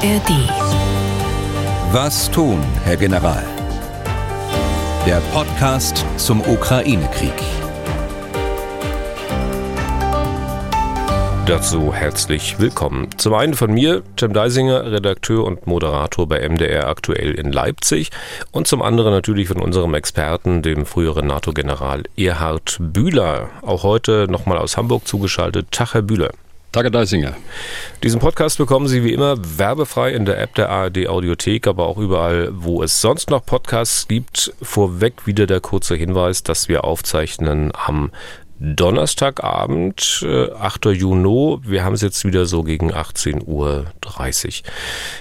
ARD. Was tun, Herr General? Der Podcast zum Ukraine-Krieg. Dazu herzlich willkommen. Zum einen von mir, Tim Deisinger, Redakteur und Moderator bei MDR aktuell in Leipzig und zum anderen natürlich von unserem Experten, dem früheren NATO-General Erhard Bühler, auch heute nochmal aus Hamburg zugeschaltet. Tag, Herr Bühler. Tage Deisinger. Diesen Podcast bekommen Sie wie immer werbefrei in der App der ARD Audiothek, aber auch überall, wo es sonst noch Podcasts gibt. Vorweg wieder der kurze Hinweis, dass wir aufzeichnen am Donnerstagabend, 8. Äh, Juni. Wir haben es jetzt wieder so gegen 18.30 Uhr.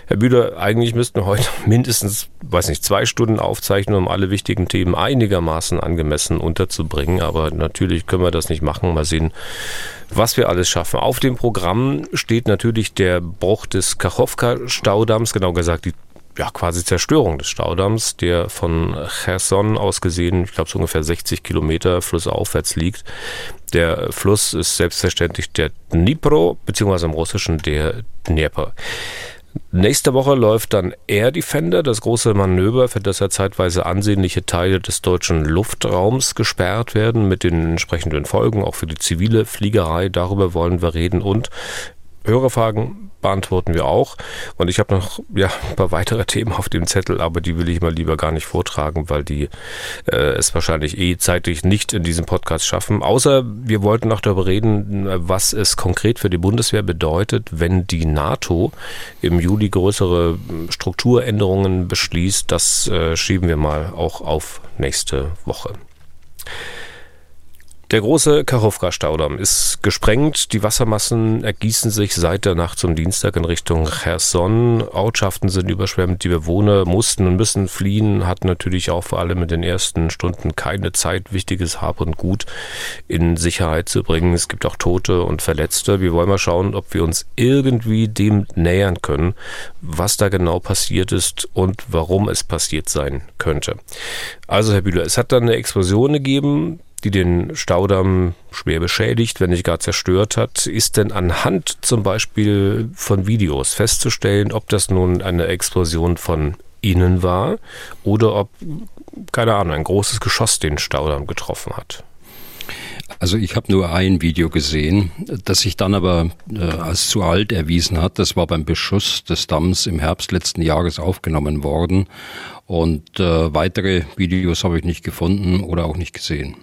Herr Bühler, eigentlich müssten wir heute mindestens, weiß nicht, zwei Stunden aufzeichnen, um alle wichtigen Themen einigermaßen angemessen unterzubringen. Aber natürlich können wir das nicht machen. Mal sehen, was wir alles schaffen. Auf dem Programm steht natürlich der Bruch des Kachowka-Staudamms, genau gesagt die ja, quasi Zerstörung des Staudamms, der von Cherson aus gesehen, ich glaube so ungefähr 60 Kilometer flussaufwärts liegt. Der Fluss ist selbstverständlich der Dnipro, beziehungsweise im Russischen der Dnieper. Nächste Woche läuft dann Air Defender, das große Manöver, für das ja zeitweise ansehnliche Teile des deutschen Luftraums gesperrt werden, mit den entsprechenden Folgen, auch für die zivile Fliegerei. Darüber wollen wir reden und Hörerfragen beantworten wir auch. Und ich habe noch ja, ein paar weitere Themen auf dem Zettel, aber die will ich mal lieber gar nicht vortragen, weil die äh, es wahrscheinlich eh zeitlich nicht in diesem Podcast schaffen. Außer wir wollten noch darüber reden, was es konkret für die Bundeswehr bedeutet, wenn die NATO im Juli größere Strukturänderungen beschließt. Das äh, schieben wir mal auch auf nächste Woche. Der große Kachowka-Staudamm ist gesprengt. Die Wassermassen ergießen sich seit der Nacht zum Dienstag in Richtung Cherson. Ortschaften sind überschwemmt. Die Bewohner mussten und müssen fliehen, hatten natürlich auch vor allem in den ersten Stunden keine Zeit, wichtiges Hab und Gut in Sicherheit zu bringen. Es gibt auch Tote und Verletzte. Wir wollen mal schauen, ob wir uns irgendwie dem nähern können, was da genau passiert ist und warum es passiert sein könnte. Also, Herr Bühler, es hat dann eine Explosion gegeben die den Staudamm schwer beschädigt, wenn nicht gar zerstört hat, ist denn anhand zum Beispiel von Videos festzustellen, ob das nun eine Explosion von innen war oder ob, keine Ahnung, ein großes Geschoss den Staudamm getroffen hat. Also ich habe nur ein Video gesehen, das sich dann aber äh, als zu alt erwiesen hat. Das war beim Beschuss des Damms im Herbst letzten Jahres aufgenommen worden. Und äh, weitere Videos habe ich nicht gefunden oder auch nicht gesehen.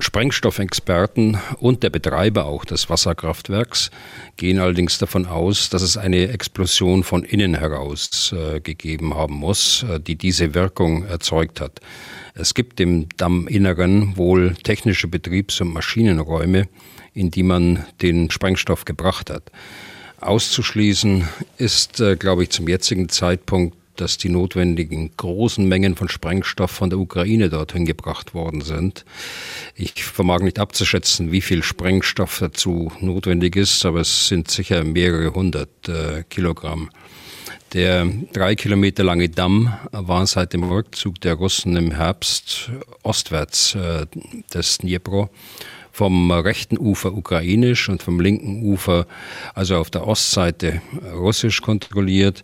Sprengstoffexperten und der Betreiber auch des Wasserkraftwerks gehen allerdings davon aus, dass es eine Explosion von innen heraus äh, gegeben haben muss, äh, die diese Wirkung erzeugt hat. Es gibt im Damminneren wohl technische Betriebs- und Maschinenräume, in die man den Sprengstoff gebracht hat. Auszuschließen ist, äh, glaube ich, zum jetzigen Zeitpunkt dass die notwendigen großen Mengen von Sprengstoff von der Ukraine dorthin gebracht worden sind. Ich vermag nicht abzuschätzen, wie viel Sprengstoff dazu notwendig ist, aber es sind sicher mehrere hundert äh, Kilogramm. Der drei Kilometer lange Damm war seit dem Rückzug der Russen im Herbst ostwärts äh, des Dnipro vom rechten Ufer ukrainisch und vom linken Ufer, also auf der Ostseite, russisch kontrolliert.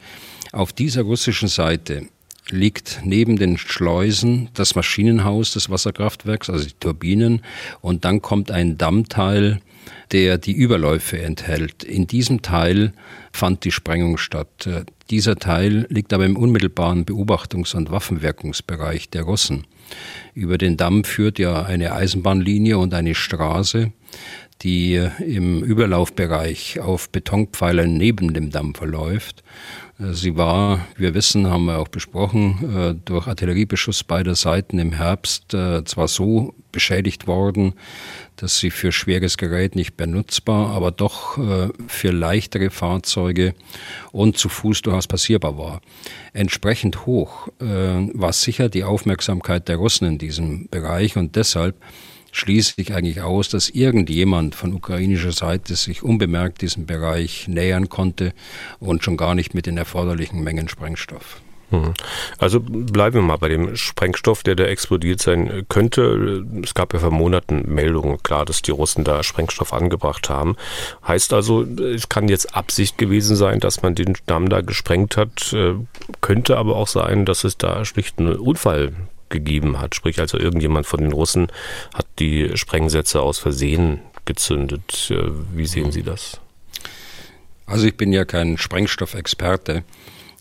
Auf dieser russischen Seite liegt neben den Schleusen das Maschinenhaus des Wasserkraftwerks, also die Turbinen, und dann kommt ein Dammteil, der die Überläufe enthält. In diesem Teil fand die Sprengung statt. Dieser Teil liegt aber im unmittelbaren Beobachtungs- und Waffenwirkungsbereich der Russen. Über den Damm führt ja eine Eisenbahnlinie und eine Straße, die im Überlaufbereich auf Betonpfeilern neben dem Damm verläuft. Sie war, wir wissen, haben wir auch besprochen, äh, durch Artilleriebeschuss beider Seiten im Herbst äh, zwar so beschädigt worden, dass sie für schweres Gerät nicht benutzbar, aber doch äh, für leichtere Fahrzeuge und zu Fuß durchaus passierbar war. Entsprechend hoch war sicher die Aufmerksamkeit der Russen in diesem Bereich und deshalb schließe ich eigentlich aus, dass irgendjemand von ukrainischer Seite sich unbemerkt diesem Bereich nähern konnte und schon gar nicht mit den erforderlichen Mengen Sprengstoff. Hm. Also bleiben wir mal bei dem Sprengstoff, der da explodiert sein könnte. Es gab ja vor Monaten Meldungen, klar, dass die Russen da Sprengstoff angebracht haben. Heißt also, es kann jetzt Absicht gewesen sein, dass man den Damm da gesprengt hat. Äh, könnte aber auch sein, dass es da schlicht einen Unfall gegeben hat. Sprich also irgendjemand von den Russen hat die Sprengsätze aus Versehen gezündet. Äh, wie sehen Sie das? Also ich bin ja kein Sprengstoffexperte.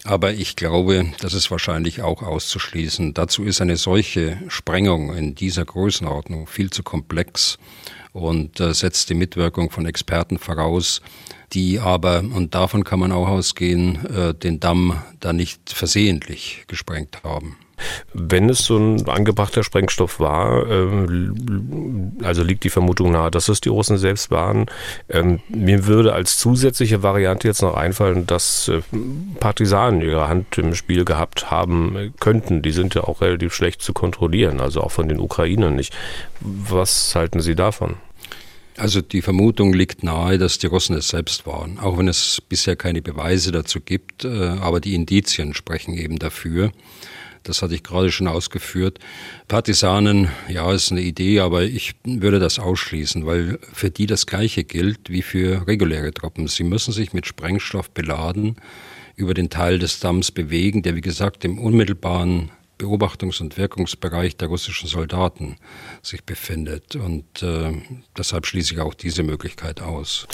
Aber ich glaube, das ist wahrscheinlich auch auszuschließen. Dazu ist eine solche Sprengung in dieser Größenordnung viel zu komplex und äh, setzt die Mitwirkung von Experten voraus, die aber, und davon kann man auch ausgehen, äh, den Damm da nicht versehentlich gesprengt haben. Wenn es so ein angebrachter Sprengstoff war, äh, also liegt die Vermutung nahe, dass es die Russen selbst waren. Ähm, mir würde als zusätzliche Variante jetzt noch einfallen, dass äh, Partisanen ihre Hand im Spiel gehabt haben könnten. Die sind ja auch relativ schlecht zu kontrollieren, also auch von den Ukrainern nicht. Was halten Sie davon? Also die Vermutung liegt nahe, dass die Russen es selbst waren, auch wenn es bisher keine Beweise dazu gibt, äh, aber die Indizien sprechen eben dafür. Das hatte ich gerade schon ausgeführt. Partisanen, ja, ist eine Idee, aber ich würde das ausschließen, weil für die das Gleiche gilt wie für reguläre Truppen. Sie müssen sich mit Sprengstoff beladen, über den Teil des Damms bewegen, der wie gesagt im unmittelbaren Beobachtungs- und Wirkungsbereich der russischen Soldaten sich befindet. Und äh, deshalb schließe ich auch diese Möglichkeit aus.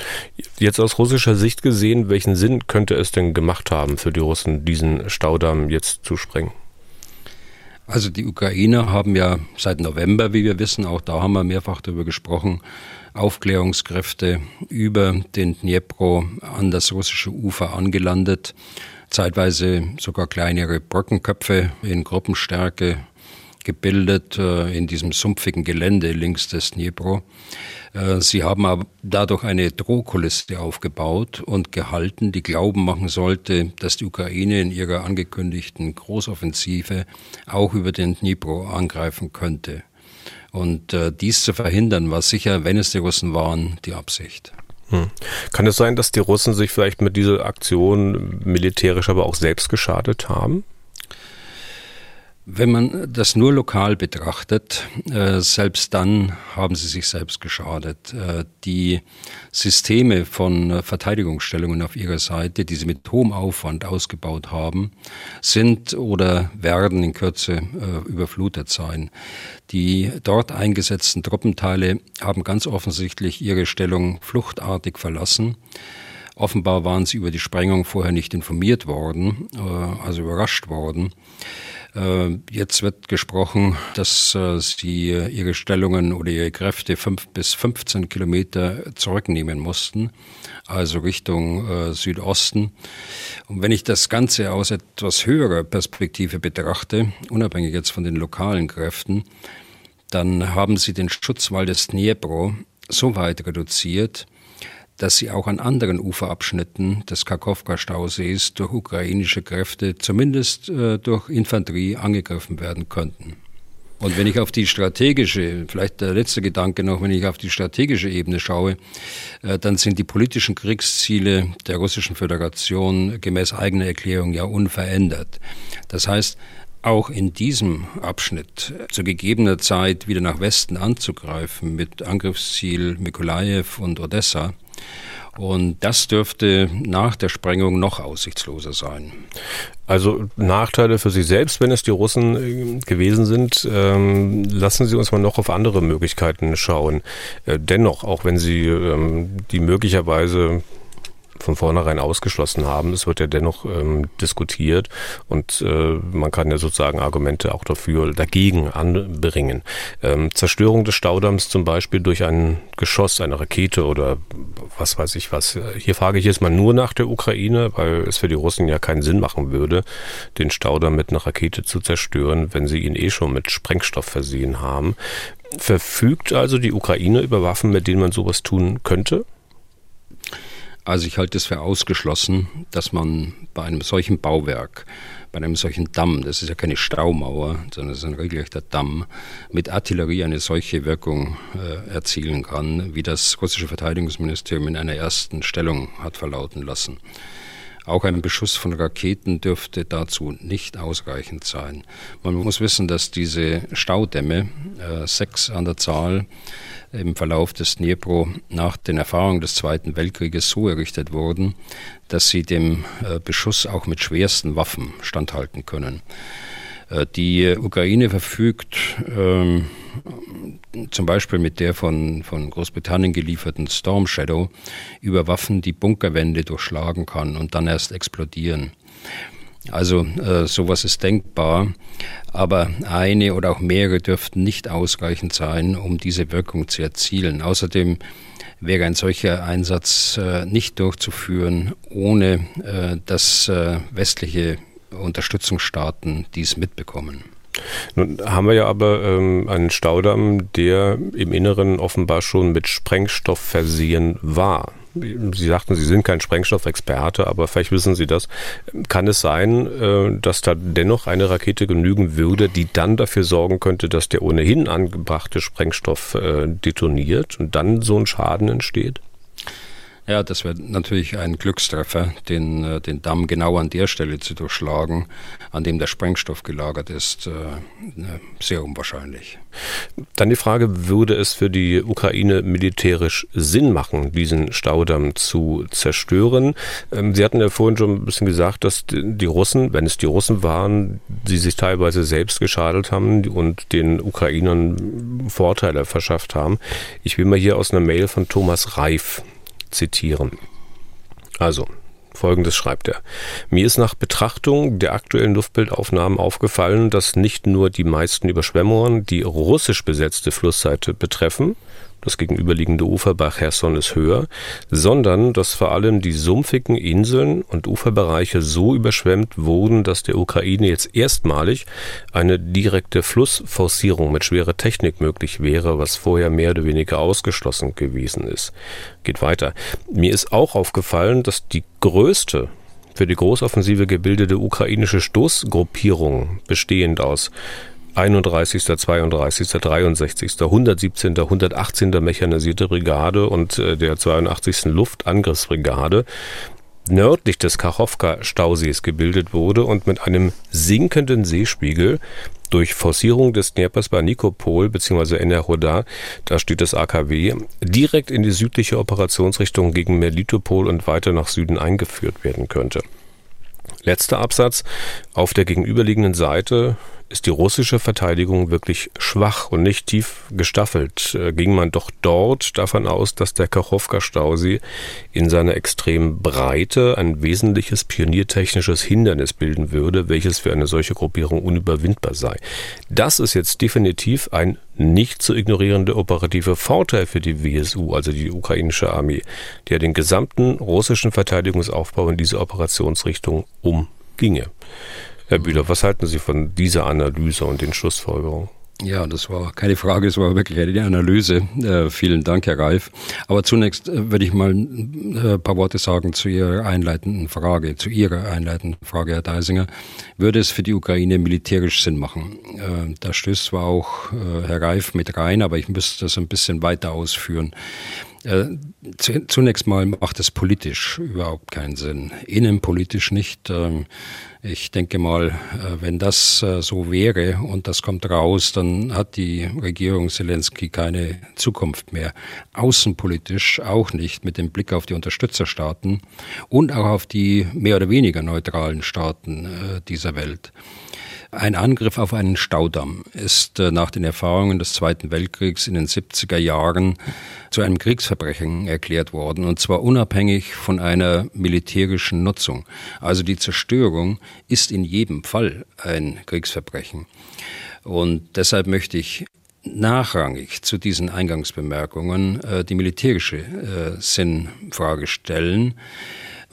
Jetzt aus russischer Sicht gesehen, welchen Sinn könnte es denn gemacht haben für die Russen, diesen Staudamm jetzt zu sprengen? Also die Ukrainer haben ja seit November, wie wir wissen, auch da haben wir mehrfach darüber gesprochen, Aufklärungskräfte über den Dnipro an das russische Ufer angelandet, zeitweise sogar kleinere Brückenköpfe in Gruppenstärke gebildet äh, in diesem sumpfigen Gelände links des Dnipro. Äh, sie haben aber dadurch eine Drohkulisse aufgebaut und gehalten, die Glauben machen sollte, dass die Ukraine in ihrer angekündigten Großoffensive auch über den Dnipro angreifen könnte. Und äh, dies zu verhindern, war sicher, wenn es die Russen waren, die Absicht. Hm. Kann es sein, dass die Russen sich vielleicht mit dieser Aktion militärisch aber auch selbst geschadet haben? Wenn man das nur lokal betrachtet, äh, selbst dann haben sie sich selbst geschadet. Äh, die Systeme von äh, Verteidigungsstellungen auf ihrer Seite, die sie mit hohem Aufwand ausgebaut haben, sind oder werden in Kürze überflutet sein. Die dort eingesetzten Truppenteile haben ganz offensichtlich ihre Stellung fluchtartig verlassen. Offenbar waren sie über die Sprengung vorher nicht informiert worden, also überrascht worden. Äh, jetzt wird gesprochen, dass äh, sie ihre Stellungen oder ihre Kräfte fünf bis 15 Kilometer zurücknehmen mussten, also Richtung äh, Südosten. Und wenn ich das Ganze aus etwas höherer Perspektive betrachte, unabhängig jetzt von den lokalen Kräften, dann haben sie den Schutzwall des Dnipro so weit reduziert, dass sie auch an anderen Uferabschnitten des Karkowka-Stausees durch ukrainische Kräfte, zumindest äh, durch Infanterie, angegriffen werden könnten. Und wenn ich auf die strategische, vielleicht der letzte Gedanke noch, wenn ich auf die strategische Ebene schaue, äh, dann sind die politischen Kriegsziele der Russischen Föderation gemäß eigener Erklärung ja unverändert. Das heißt, auch in diesem Abschnitt zu gegebener Zeit wieder nach Westen anzugreifen mit Angriffsziel Mikolajew und Odessa, und das dürfte nach der Sprengung noch aussichtsloser sein. Also Nachteile für Sie selbst, wenn es die Russen äh, gewesen sind. Ähm, lassen Sie uns mal noch auf andere Möglichkeiten schauen. Äh, dennoch, auch wenn Sie ähm, die möglicherweise von vornherein ausgeschlossen haben. Es wird ja dennoch ähm, diskutiert und äh, man kann ja sozusagen Argumente auch dafür, dagegen anbringen. Ähm, Zerstörung des Staudamms zum Beispiel durch ein Geschoss, eine Rakete oder was weiß ich was. Hier frage ich jetzt mal nur nach der Ukraine, weil es für die Russen ja keinen Sinn machen würde, den Staudamm mit einer Rakete zu zerstören, wenn sie ihn eh schon mit Sprengstoff versehen haben. Verfügt also die Ukraine über Waffen, mit denen man sowas tun könnte? Also ich halte es für ausgeschlossen, dass man bei einem solchen Bauwerk, bei einem solchen Damm, das ist ja keine Staumauer, sondern es ist ein regelrechter Damm, mit Artillerie eine solche Wirkung äh, erzielen kann, wie das russische Verteidigungsministerium in einer ersten Stellung hat verlauten lassen. Auch ein Beschuss von Raketen dürfte dazu nicht ausreichend sein. Man muss wissen, dass diese Staudämme, äh, sechs an der Zahl, im Verlauf des Dnipro nach den Erfahrungen des Zweiten Weltkrieges so errichtet wurden, dass sie dem äh, Beschuss auch mit schwersten Waffen standhalten können. Äh, die Ukraine verfügt ähm, zum Beispiel mit der von, von Großbritannien gelieferten Storm Shadow über Waffen, die Bunkerwände durchschlagen kann und dann erst explodieren. Also äh, sowas ist denkbar, aber eine oder auch mehrere dürften nicht ausreichend sein, um diese Wirkung zu erzielen. Außerdem wäre ein solcher Einsatz äh, nicht durchzuführen, ohne äh, dass äh, westliche Unterstützungsstaaten dies mitbekommen. Nun haben wir ja aber ähm, einen Staudamm, der im Inneren offenbar schon mit Sprengstoff versehen war. Sie sagten, Sie sind kein Sprengstoffexperte, aber vielleicht wissen Sie das. Kann es sein, äh, dass da dennoch eine Rakete genügen würde, die dann dafür sorgen könnte, dass der ohnehin angebrachte Sprengstoff äh, detoniert und dann so ein Schaden entsteht? Ja, das wäre natürlich ein Glückstreffer, den, äh, den Damm genau an der Stelle zu durchschlagen, an dem der Sprengstoff gelagert ist, äh, ne, sehr unwahrscheinlich. Dann die Frage, würde es für die Ukraine militärisch Sinn machen, diesen Staudamm zu zerstören? Ähm, Sie hatten ja vorhin schon ein bisschen gesagt, dass die Russen, wenn es die Russen waren, die sich teilweise selbst geschadet haben und den Ukrainern Vorteile verschafft haben. Ich will mal hier aus einer Mail von Thomas Reif zitieren. Also, Folgendes schreibt er. Mir ist nach Betrachtung der aktuellen Luftbildaufnahmen aufgefallen, dass nicht nur die meisten Überschwemmungen die russisch besetzte Flussseite betreffen, das gegenüberliegende Ufer bei Cherson ist höher, sondern dass vor allem die sumpfigen Inseln und Uferbereiche so überschwemmt wurden, dass der Ukraine jetzt erstmalig eine direkte Flussforcierung mit schwerer Technik möglich wäre, was vorher mehr oder weniger ausgeschlossen gewesen ist. Geht weiter. Mir ist auch aufgefallen, dass die größte für die Großoffensive gebildete ukrainische Stoßgruppierung bestehend aus 31., 32., 63., 117., 118. Mechanisierte Brigade und äh, der 82. Luftangriffsbrigade nördlich des Kachowka-Stausees gebildet wurde und mit einem sinkenden Seespiegel durch Forcierung des Dneprs bei Nikopol bzw. Enerhoda, da steht das AKW, direkt in die südliche Operationsrichtung gegen Melitopol und weiter nach Süden eingeführt werden könnte. Letzter Absatz. Auf der gegenüberliegenden Seite ist die russische Verteidigung wirklich schwach und nicht tief gestaffelt, äh, ging man doch dort davon aus, dass der Kachowka-Stausee in seiner extremen Breite ein wesentliches pioniertechnisches Hindernis bilden würde, welches für eine solche Gruppierung unüberwindbar sei. Das ist jetzt definitiv ein nicht zu ignorierender operativer Vorteil für die WSU, also die ukrainische Armee, der den gesamten russischen Verteidigungsaufbau in diese Operationsrichtung umginge. Herr Bühler, was halten Sie von dieser Analyse und den Schlussfolgerungen? Ja, das war keine Frage, es war wirklich eine Analyse. Äh, vielen Dank, Herr Reif. Aber zunächst äh, würde ich mal ein äh, paar Worte sagen zu Ihrer einleitenden Frage, zu Ihrer einleitenden Frage, Herr Deisinger. Würde es für die Ukraine militärisch Sinn machen? Äh, da stößt zwar auch äh, Herr Reif mit rein, aber ich müsste das ein bisschen weiter ausführen. Äh, zunächst mal macht es politisch überhaupt keinen Sinn. Innenpolitisch nicht. Ähm, ich denke mal, äh, wenn das äh, so wäre und das kommt raus, dann hat die Regierung Zelensky keine Zukunft mehr. Außenpolitisch auch nicht mit dem Blick auf die Unterstützerstaaten und auch auf die mehr oder weniger neutralen Staaten dieser Welt. Ein Angriff auf einen Staudamm ist äh, nach den Erfahrungen des Zweiten Weltkriegs in den 70er Jahren zu einem Kriegsverbrechen erklärt worden, und zwar unabhängig von einer militärischen Nutzung. Also die Zerstörung ist in jedem Fall ein Kriegsverbrechen. Und deshalb möchte ich nachrangig zu diesen Eingangsbemerkungen äh, die militärische äh, Sinnfrage stellen.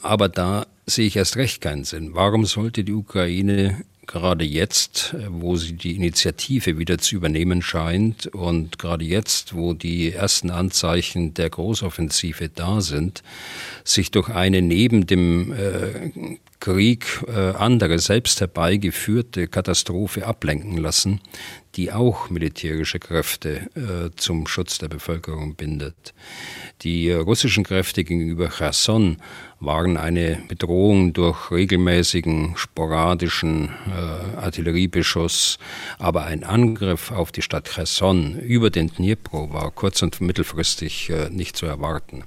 Aber da sehe ich erst recht keinen Sinn. Warum sollte die Ukraine gerade jetzt, äh, wo sie die Initiative wieder zu übernehmen scheint und gerade jetzt, wo die ersten Anzeichen der Großoffensive da sind, sich durch eine neben dem äh, Krieg äh, andere selbst herbeigeführte Katastrophe ablenken lassen, die auch militärische Kräfte äh, zum Schutz der Bevölkerung bindet. Die russischen Kräfte gegenüber Cherson waren eine Bedrohung durch regelmäßigen, sporadischen äh, Artilleriebeschuss, aber ein Angriff auf die Stadt Cherson über den Dnipro war kurz- und mittelfristig äh, nicht zu erwarten.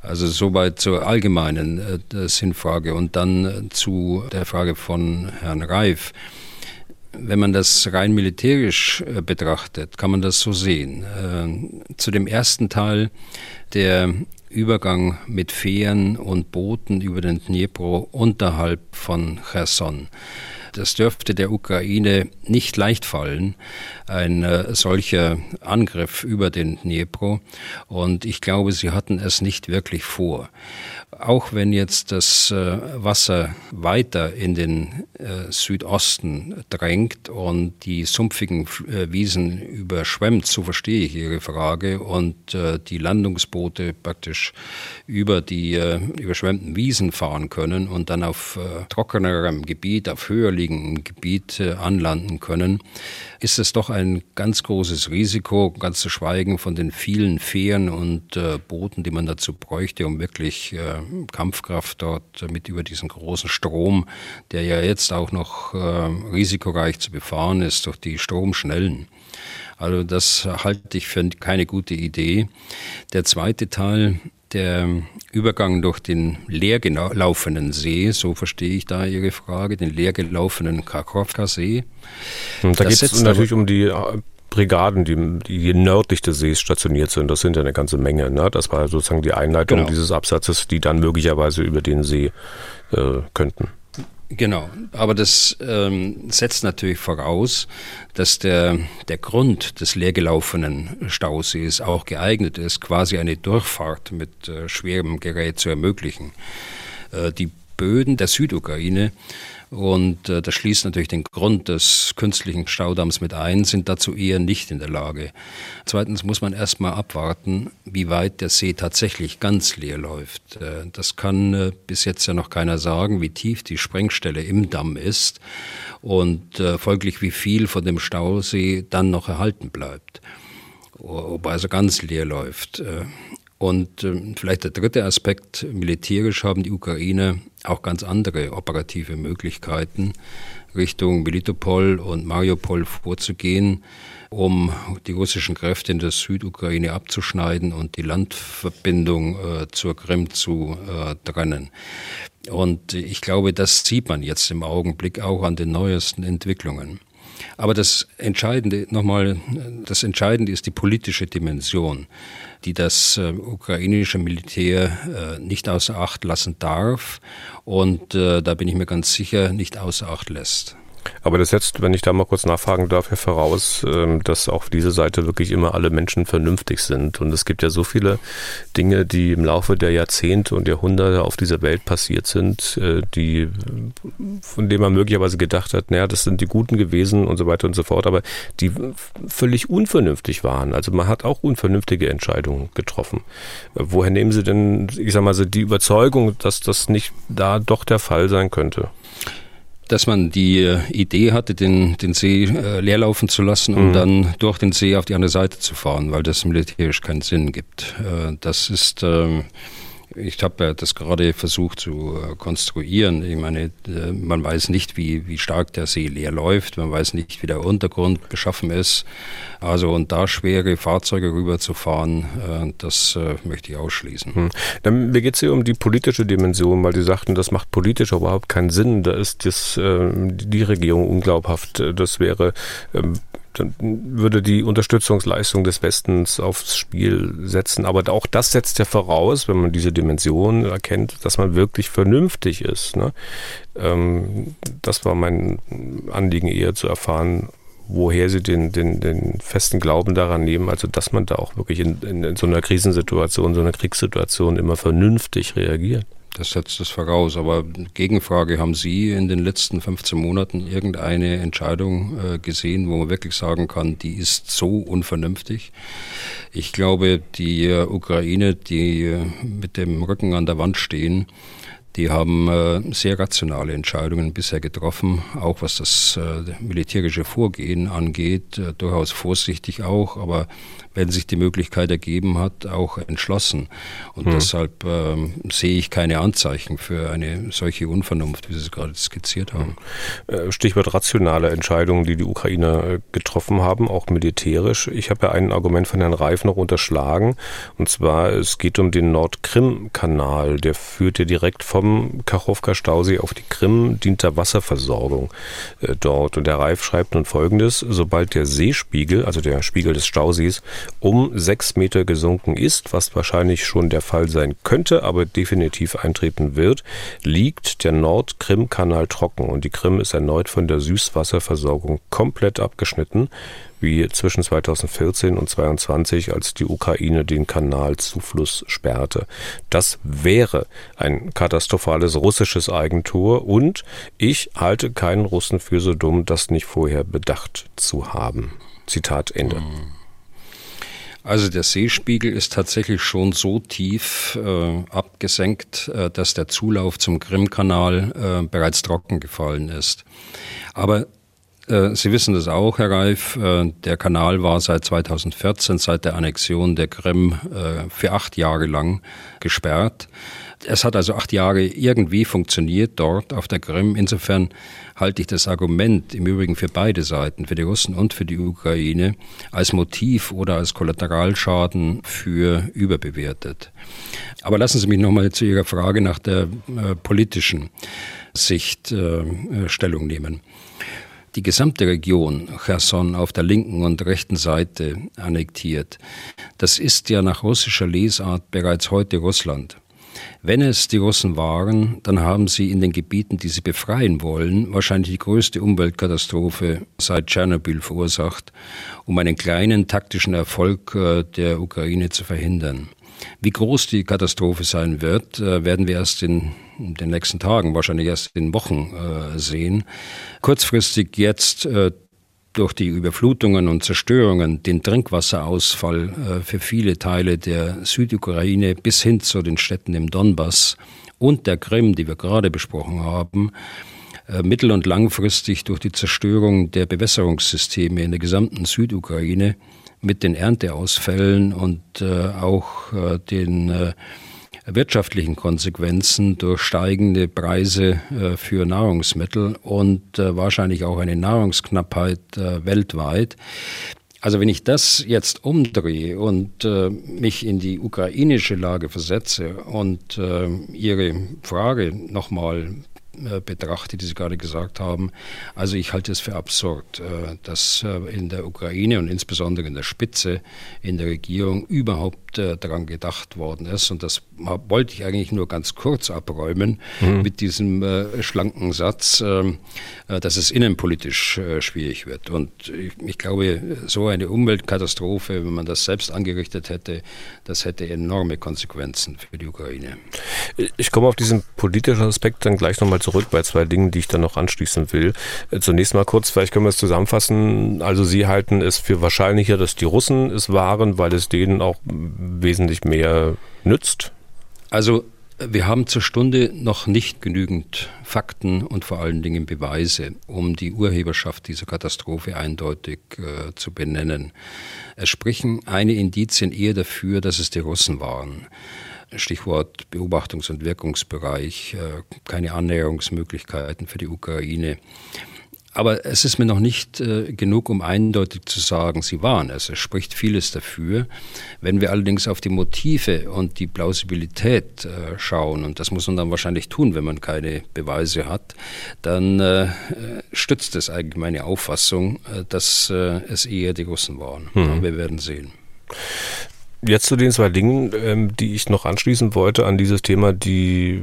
Also soweit zur allgemeinen äh, Sinnfrage und dann äh, zu der Frage von Herrn Reif. Wenn man das rein militärisch äh, betrachtet, kann man das so sehen. Äh, zu dem ersten Teil der Übergang mit Fähren und Booten über den Dnipro unterhalb von Cherson. Das dürfte der Ukraine nicht leicht fallen, ein äh, solcher Angriff über den Dnipro. Und ich glaube, sie hatten es nicht wirklich vor. Auch wenn jetzt das äh, Wasser weiter in den äh, Südosten drängt und die sumpfigen äh, Wiesen überschwemmt, so verstehe ich Ihre Frage, und die Landungsboote praktisch über die überschwemmten Wiesen fahren können und dann auf trockenerem Gebiet, auf höher liegendem Gebiet anlanden können, ist es doch ein ganz großes Risiko, ganz zu schweigen von den vielen Fähren und Booten, die man dazu bräuchte, um wirklich Kampfkraft dort mit über diesen großen Strom, der ja jetzt auch noch äh, risikoreich zu befahren ist, durch die Stromschnellen. Also das halte ich für keine gute Idee. Der zweite Teil der Übergang durch den leergelaufenen See, so verstehe ich da Ihre Frage, den leergelaufenen Karkowka-See. Da geht es natürlich um die äh, Brigaden, die, die nördlich des Sees stationiert sind. Das sind ja eine ganze Menge. Ne? Das war sozusagen die Einleitung genau. dieses Absatzes, die dann möglicherweise über den See äh, könnten. Genau, aber das ähm, setzt natürlich voraus, dass der, der Grund des leergelaufenen Stausees auch geeignet ist, quasi eine Durchfahrt mit äh, schwerem Gerät zu ermöglichen. Äh, die Böden der Südukraine und äh, das schließt natürlich den Grund des künstlichen Staudamms mit ein, sind dazu eher nicht in der Lage. Zweitens muss man erstmal abwarten, wie weit der See tatsächlich ganz leer läuft. Äh, das kann äh, bis jetzt ja noch keiner sagen, wie tief die Sprengstelle im Damm ist und äh, folglich wie viel von dem Stausee dann noch erhalten bleibt ob er also ganz leer läuft. Und äh, vielleicht der dritte Aspekt, militärisch haben die Ukrainer auch ganz andere operative Möglichkeiten, Richtung Melitopol und Mariupol vorzugehen, um die russischen Kräfte in der Südukraine abzuschneiden und die Landverbindung äh, zur Krim zu äh, trennen. Und ich glaube, das sieht man jetzt im Augenblick auch an den neuesten Entwicklungen. Aber das Entscheidende, nochmal, das Entscheidende ist die politische Dimension, die das äh, ukrainische Militär äh, nicht außer Acht lassen darf und äh, da bin ich mir ganz sicher nicht außer Acht lässt. Aber das setzt, wenn ich da mal kurz nachfragen darf, voraus, ähm, dass auf dieser Seite wirklich immer alle Menschen vernünftig sind. Und es gibt ja so viele Dinge, die im Laufe der Jahrzehnte und Jahrhunderte auf dieser Welt passiert sind, äh, die, von denen man möglicherweise gedacht hat, naja, das sind die Guten gewesen und so weiter und so fort, aber die völlig unvernünftig waren. Also man hat auch unvernünftige Entscheidungen getroffen. Woher nehmen Sie denn, ich sag mal so, die Überzeugung, dass das nicht da doch der Fall sein könnte? Dass man die äh, Idee hatte, den, den See äh, leerlaufen zu lassen und mhm. dann durch den See auf die andere Seite zu fahren, weil das militärisch keinen Sinn gibt. Äh, das ist ähm, ich habe das gerade versucht zu äh, konstruieren. Ich meine, äh, man weiß nicht, wie, wie stark der See leer läuft, man weiß nicht, wie der Untergrund beschaffen ist. Also und da schwere Fahrzeuge rüberzufahren, äh, das möchte ich ausschließen. Hm. Dann, mir geht es hier um die politische Dimension, weil die sagten, das macht politisch überhaupt keinen Sinn. Da ist das, die Regierung unglaubhaft. Das wäre ähm, dann würde die Unterstützungsleistung des Westens aufs Spiel setzen. Aber auch das setzt ja voraus, wenn man diese Dimension erkennt, dass man wirklich vernünftig ist. Ne? Ähm, das war mein Anliegen eher zu erfahren, woher sie den, den, den festen Glauben daran nehmen, also dass man da auch wirklich in, in, in so einer Krisensituation, so einer Kriegssituation immer vernünftig reagiert. Das setzt es voraus. Aber Gegenfrage, haben Sie in den letzten 15 Monaten irgendeine Entscheidung äh, gesehen, wo man wirklich sagen kann, die ist so unvernünftig? Ich glaube, die äh, Ukraine, die äh, mit dem Rücken an der Wand stehen, Die haben äh, sehr rationale Entscheidungen bisher getroffen, auch was das militärische Vorgehen angeht, durchaus vorsichtig auch, aber wenn sich die Möglichkeit ergeben hat, auch entschlossen. Und hm. deshalb ähm, sehe ich keine Anzeichen für eine solche Unvernunft, wie Sie es gerade skizziert haben. Äh, Stichwort rationale Entscheidungen, die die Ukrainer äh, getroffen haben, auch militärisch. Ich habe ja ein Argument von Herrn Reif noch unterschlagen. Und zwar, es geht um den Nordkrim-Kanal. Der führt ja direkt vom Kachowka-Stausee auf die Krim, dient der Wasserversorgung äh, dort. Und der Reif schreibt nun Folgendes. Sobald der Seespiegel, also der Spiegel des Stausees, um sechs Meter gesunken ist, was wahrscheinlich schon der Fall sein könnte, aber definitiv eintreten wird, liegt der Nordkrim-Kanal trocken und die Krim ist erneut von der Süßwasserversorgung komplett abgeschnitten, wie zwischen 2014 und 2022, als die Ukraine den Kanalzufluss sperrte. Das wäre ein katastrophales russisches Eigentor und ich halte keinen Russen für so dumm, das nicht vorher bedacht zu haben. Zitat Ende. Mhm. Also der Seespiegel ist tatsächlich schon so tief äh, abgesenkt, äh, dass der Zulauf zum Krimkanal äh, bereits trocken gefallen ist. Aber äh, Sie wissen das auch, Herr Reif, äh, der Kanal war seit 2014, seit der Annexion der Krim, äh, für acht Jahre lang gesperrt. Es hat also acht Jahre irgendwie funktioniert dort auf der Krim. Insofern halte ich das Argument im Übrigen für beide Seiten, für die Russen und für die Ukraine, als Motiv oder als Kollateralschaden für überbewertet. Aber lassen Sie mich nochmal zu Ihrer Frage nach der äh, politischen Sicht äh, Stellung nehmen. Die gesamte Region Cherson auf der linken und rechten Seite annektiert, das ist ja nach russischer Lesart bereits heute Russland. Wenn es die Russen waren, dann haben sie in den Gebieten, die sie befreien wollen, wahrscheinlich die größte Umweltkatastrophe seit Tschernobyl verursacht, um einen kleinen taktischen Erfolg äh, der Ukraine zu verhindern. Wie groß die Katastrophe sein wird, äh, werden wir erst in den nächsten Tagen, wahrscheinlich erst in Wochen äh, sehen. Kurzfristig jetzt durch die Überflutungen und Zerstörungen den Trinkwasserausfall äh, für viele Teile der Südukraine bis hin zu den Städten im Donbass und der Krim, die wir gerade besprochen haben, äh, mittel- und langfristig durch die Zerstörung der Bewässerungssysteme in der gesamten Südukraine mit den Ernteausfällen und äh, auch den wirtschaftlichen Konsequenzen durch steigende Preise äh, für Nahrungsmittel und äh, wahrscheinlich auch eine Nahrungsknappheit äh, weltweit. Also wenn ich das jetzt umdrehe und äh, mich in die ukrainische Lage versetze und äh, Ihre Frage nochmal äh, betrachte, die Sie gerade gesagt haben. Also ich halte es für absurd, äh, dass äh, in der Ukraine und insbesondere in der Spitze in der Regierung überhaupt daran gedacht worden ist. Und das wollte ich eigentlich nur ganz kurz abräumen mhm. mit diesem schlanken Satz, ähm, dass es innenpolitisch schwierig wird. Und ich glaube, so eine Umweltkatastrophe, wenn man das selbst angerichtet hätte, das hätte enorme Konsequenzen für die Ukraine. Ich komme auf diesen politischen Aspekt dann gleich nochmal zurück bei zwei Dingen, die ich dann noch anschließen will. Äh, zunächst mal kurz, vielleicht können wir es zusammenfassen. Also Sie halten es für wahrscheinlicher, dass die Russen es waren, weil es denen auch wesentlich mehr nützt? Also wir haben zur Stunde noch nicht genügend Fakten und vor allen Dingen Beweise, um die Urheberschaft dieser Katastrophe eindeutig äh, zu benennen. Es sprechen eine Indizien eher dafür, dass es die Russen waren. Stichwort Beobachtungs- und Wirkungsbereich, äh, keine Annäherungsmöglichkeiten für die Ukraine. Aber es ist mir noch nicht äh, genug, um eindeutig zu sagen, sie waren es. Es spricht vieles dafür. Wenn wir allerdings auf die Motive und die Plausibilität äh, schauen, und das muss man dann wahrscheinlich tun, wenn man keine Beweise hat, dann äh, stützt es eigentlich meine Auffassung, dass es eher die Russen waren. Mhm. Aber wir werden sehen. Jetzt zu den zwei Dingen, ähm, die ich noch anschließen wollte an dieses Thema, die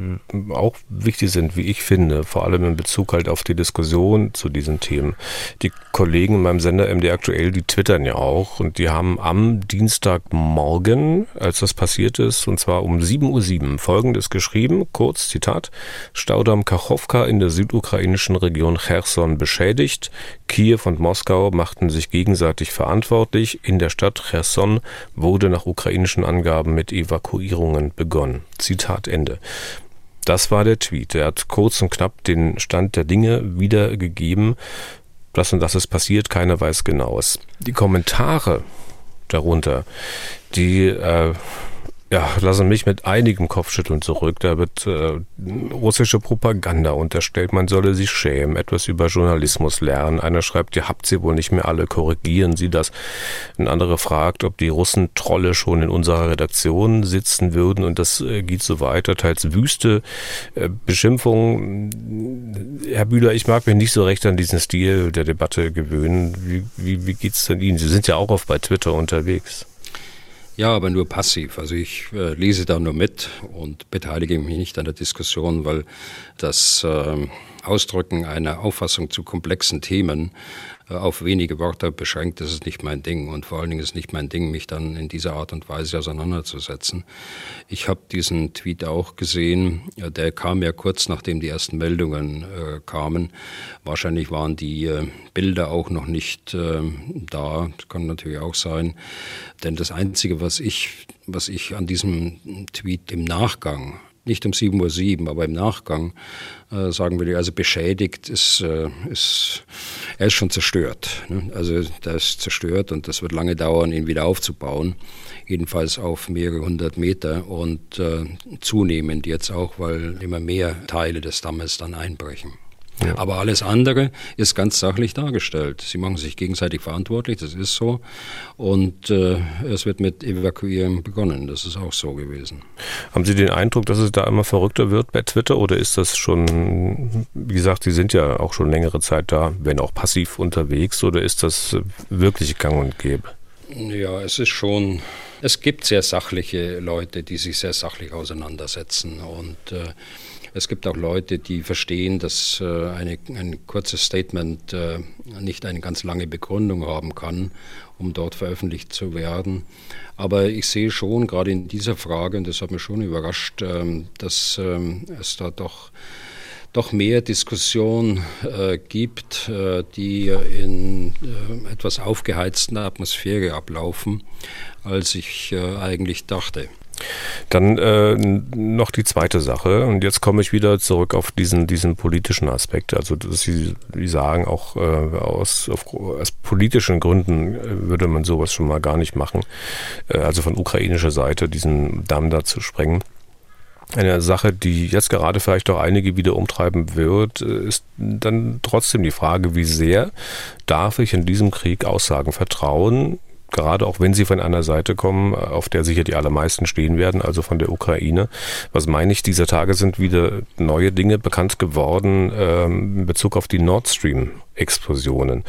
auch wichtig sind, wie ich finde, vor allem in Bezug halt auf die Diskussion zu diesen Themen. Die Kollegen in meinem Sender MD aktuell, die twittern ja auch und die haben am Dienstagmorgen, als das passiert ist, und zwar um 7.07 Uhr folgendes geschrieben, kurz Zitat, Staudamm Kachowka in der südukrainischen Region Cherson beschädigt, Kiew und Moskau machten sich gegenseitig verantwortlich, in der Stadt Cherson wurde nach ukrainischen Angaben mit Evakuierungen begonnen. Zitat Ende. Das war der Tweet. Er hat kurz und knapp den Stand der Dinge wiedergegeben. Das und das ist passiert, keiner weiß genaues. Die Kommentare darunter, die äh, ja, lassen mich mit einigem Kopfschütteln zurück. Da wird äh, russische Propaganda unterstellt, man solle sich schämen, etwas über Journalismus lernen. Einer schreibt, ihr habt sie wohl nicht mehr alle, korrigieren Sie das. Ein anderer fragt, ob die Russen Trolle schon in unserer Redaktion sitzen würden und das äh, geht so weiter. Teils wüste äh, Beschimpfungen. Herr Bühler, ich mag mich nicht so recht an diesen Stil der Debatte gewöhnen. Wie, wie, wie geht's denn Ihnen? Sie sind ja auch oft bei Twitter unterwegs. Ja, aber nur passiv. Also ich äh, lese da nur mit und beteilige mich nicht an der Diskussion, weil das äh, Ausdrücken einer Auffassung zu komplexen Themen auf wenige Worte beschränkt, das ist nicht mein Ding. Und vor allen Dingen ist es nicht mein Ding, mich dann in dieser Art und Weise auseinanderzusetzen. Ich habe diesen Tweet auch gesehen. Der kam ja kurz nachdem die ersten Meldungen äh, kamen. Wahrscheinlich waren die äh, Bilder auch noch nicht äh, da. Das kann natürlich auch sein. Denn das Einzige, was ich, was ich an diesem Tweet im Nachgang nicht um 7.07 Uhr, aber im Nachgang äh, sagen wir, also beschädigt ist, äh, ist, er ist schon zerstört. Ne? Also der ist zerstört und das wird lange dauern, ihn wieder aufzubauen. Jedenfalls auf mehrere hundert Meter und äh, zunehmend jetzt auch, weil immer mehr Teile des Dammes dann einbrechen. Ja. Aber alles andere ist ganz sachlich dargestellt. Sie machen sich gegenseitig verantwortlich, das ist so. Und äh, es wird mit Evakuieren begonnen, das ist auch so gewesen. Haben Sie den Eindruck, dass es da immer verrückter wird bei Twitter oder ist das schon, wie gesagt, Sie sind ja auch schon längere Zeit da, wenn auch passiv unterwegs, oder ist das wirklich gang und gäbe? Ja, es ist schon, es gibt sehr sachliche Leute, die sich sehr sachlich auseinandersetzen und äh, es gibt auch Leute, die verstehen, dass äh, eine, ein kurzes Statement äh, nicht eine ganz lange Begründung haben kann, um dort veröffentlicht zu werden. Aber ich sehe schon, gerade in dieser Frage, und das hat mich schon überrascht, ähm, dass ähm, es da doch doch mehr Diskussion äh, gibt, äh, die in äh, etwas aufgeheizten Atmosphäre ablaufen, als ich äh, eigentlich dachte. Dann äh, noch die zweite Sache und jetzt komme ich wieder zurück auf diesen, diesen politischen Aspekt. Also Sie, Sie sagen, auch äh, aus, auf, aus politischen Gründen äh, würde man sowas schon mal gar nicht machen. Äh, also von ukrainischer Seite diesen Damm da zu sprengen. Eine Sache, die jetzt gerade vielleicht auch einige wieder umtreiben wird, äh, ist dann trotzdem die Frage, wie sehr darf ich in diesem Krieg Aussagen vertrauen, gerade auch wenn sie von einer Seite kommen, auf der sicher die allermeisten stehen werden, also von der Ukraine. Was meine ich, dieser Tage sind wieder neue Dinge bekannt geworden ähm, in Bezug auf die Nord Stream Explosionen.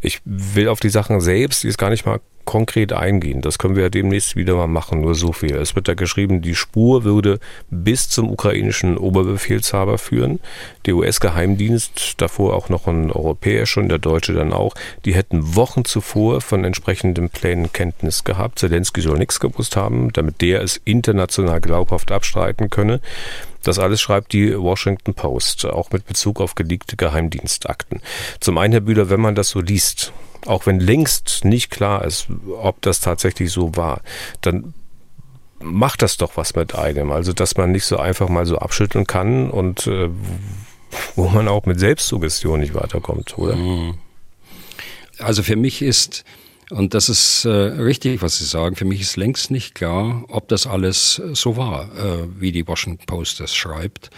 Ich will auf die Sachen selbst, die ist gar nicht mal konkret eingehen. Das können wir ja demnächst wieder mal machen, nur so viel. Es wird da geschrieben, die Spur würde bis zum ukrainischen Oberbefehlshaber führen. Der US-Geheimdienst, davor auch noch ein europäischer und der deutsche dann auch, die hätten Wochen zuvor von entsprechenden Plänen Kenntnis gehabt. Zelensky soll nichts gewusst haben, damit der es international glaubhaft abstreiten könne. Das alles schreibt die Washington Post, auch mit Bezug auf geleakte Geheimdienstakten. Zum einen, Herr Bühler, wenn man das so liest, auch wenn längst nicht klar ist, ob das tatsächlich so war, dann macht das doch was mit einem. Also, dass man nicht so einfach mal so abschütteln kann und äh, wo man auch mit Selbstsuggestion nicht weiterkommt, oder? Also für mich ist und das ist äh, richtig, was Sie sagen. Für mich ist längst nicht klar, ob das alles so war, äh, wie die Washington Post das schreibt.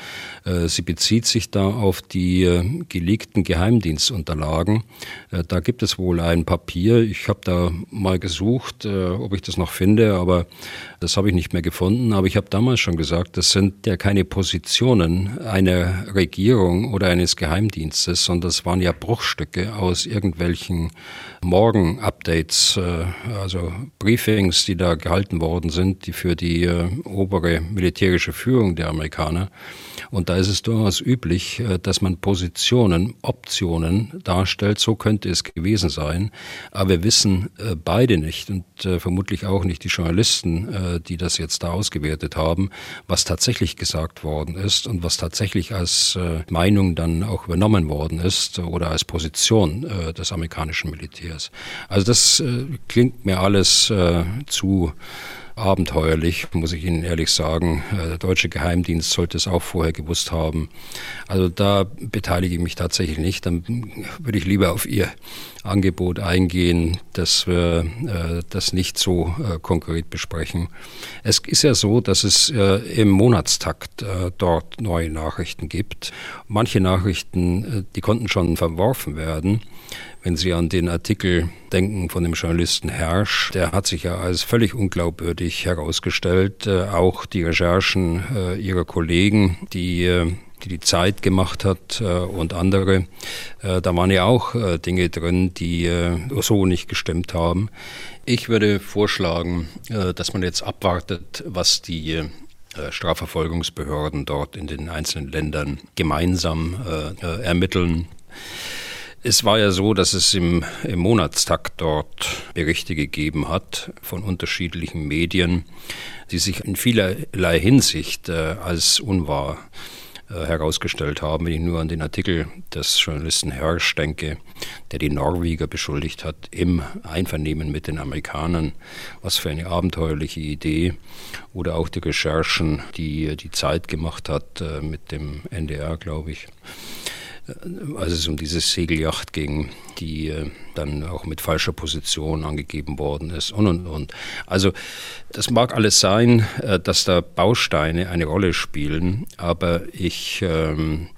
Äh, sie bezieht sich da auf die äh, geleakten Geheimdienstunterlagen. Äh, da gibt es wohl ein Papier. Ich habe da mal gesucht, äh, ob ich das noch finde, aber das habe ich nicht mehr gefunden. Aber ich habe damals schon gesagt, das sind ja keine Positionen einer Regierung oder eines Geheimdienstes, sondern das waren ja Bruchstücke aus irgendwelchen Morgen-Updates, äh, also Briefings, die da gehalten worden sind, die für die äh, obere militärische Führung der Amerikaner. Und da ist es durchaus üblich, äh, dass man Positionen, Optionen darstellt. So könnte es gewesen sein. Aber wir wissen beide nicht und vermutlich auch nicht die Journalisten, die das jetzt da ausgewertet haben, was tatsächlich gesagt worden ist und was tatsächlich als Meinung dann auch übernommen worden ist oder als Position des amerikanischen Militärs. Also das äh, klingt mir alles äh, zu abenteuerlich, muss ich Ihnen ehrlich sagen. Äh, der deutsche Geheimdienst sollte es auch vorher gewusst haben. Also da beteilige ich mich tatsächlich nicht. Dann würde ich lieber auf Ihr Angebot eingehen, dass wir äh, das nicht so äh, konkret besprechen. Es ist ja so, dass es äh, im Monatstakt äh, dort neue Nachrichten gibt. Manche Nachrichten, äh, die konnten schon verworfen werden. Wenn Sie an den Artikel denken von dem Journalisten Hersch, der hat sich ja als völlig unglaubwürdig herausgestellt. Äh, auch die Recherchen äh, ihrer Kollegen, die äh, die die Zeit gemacht hat und andere. Da waren ja auch Dinge drin, die so nicht gestimmt haben. Ich würde vorschlagen, dass man jetzt abwartet, was die Strafverfolgungsbehörden dort in den einzelnen Ländern gemeinsam ermitteln. Es war ja so, dass es im, im Monatstakt dort Berichte gegeben hat von unterschiedlichen Medien, die sich in vielerlei Hinsicht äh, als unwahr äh, herausgestellt haben. Wenn ich nur an den Artikel des Journalisten Hirsch denke, der die Norweger beschuldigt hat, im Einvernehmen mit den Amerikanern. Was für eine abenteuerliche Idee. Oder auch die Recherchen, die die Zeit gemacht hat äh, mit dem NDR, glaube ich als es um diese Segelyacht ging, die äh, dann auch mit falscher Position angegeben worden ist und und und. Also das mag alles sein, äh, dass da Bausteine eine Rolle spielen, aber ich ähm,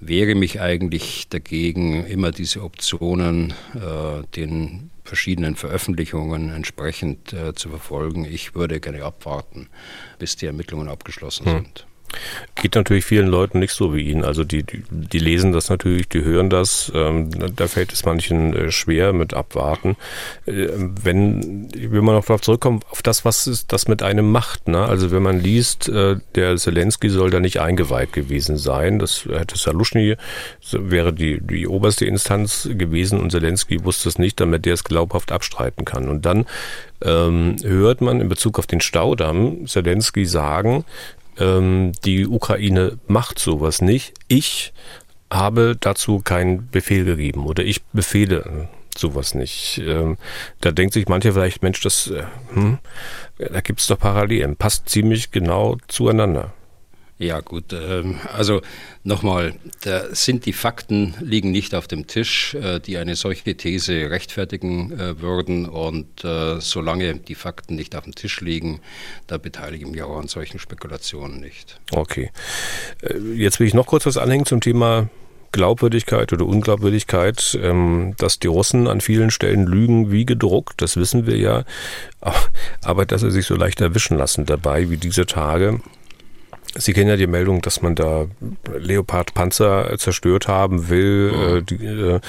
wehre mich eigentlich dagegen, immer diese Optionen äh, den verschiedenen Veröffentlichungen entsprechend äh, zu verfolgen. Ich würde gerne abwarten, bis die Ermittlungen abgeschlossen hm. sind. Geht natürlich vielen Leuten nicht so wie Ihnen. Also die, die, die lesen das natürlich, die hören das. Ähm, da fällt es manchen äh, schwer mit abwarten. Äh, wenn, ich will mal noch darauf zurückkommen, auf das, was ist, das mit einem macht. Ne? Also wenn man liest, äh, der Zelensky soll da nicht eingeweiht gewesen sein. Das hätte Saluschny, wäre die, die oberste Instanz gewesen und Zelensky wusste es nicht, damit der es glaubhaft abstreiten kann. Und dann ähm, hört man in Bezug auf den Staudamm Zelensky sagen, ähm, die Ukraine macht sowas nicht. Ich habe dazu keinen Befehl gegeben oder ich befehle sowas nicht. Ähm, da denkt sich mancher vielleicht, Mensch, das, äh, hm, da gibt es doch Parallelen, passt ziemlich genau zueinander. Ja, gut. Ähm, also nochmal, da sind die Fakten liegen nicht auf dem Tisch, äh, die eine solche These rechtfertigen äh, würden. Und äh, solange die Fakten nicht auf dem Tisch liegen, da beteilige ich mich auch an solchen Spekulationen nicht. Okay. Jetzt will ich noch kurz was anhängen zum Thema Glaubwürdigkeit oder Unglaubwürdigkeit, ähm, dass die Russen an vielen Stellen lügen wie gedruckt, das wissen wir ja. Aber dass sie sich so leicht erwischen lassen dabei wie diese Tage, Sie kennen ja die Meldung, dass man da Leopard-Panzer zerstört haben will, mhm. äh, die, äh,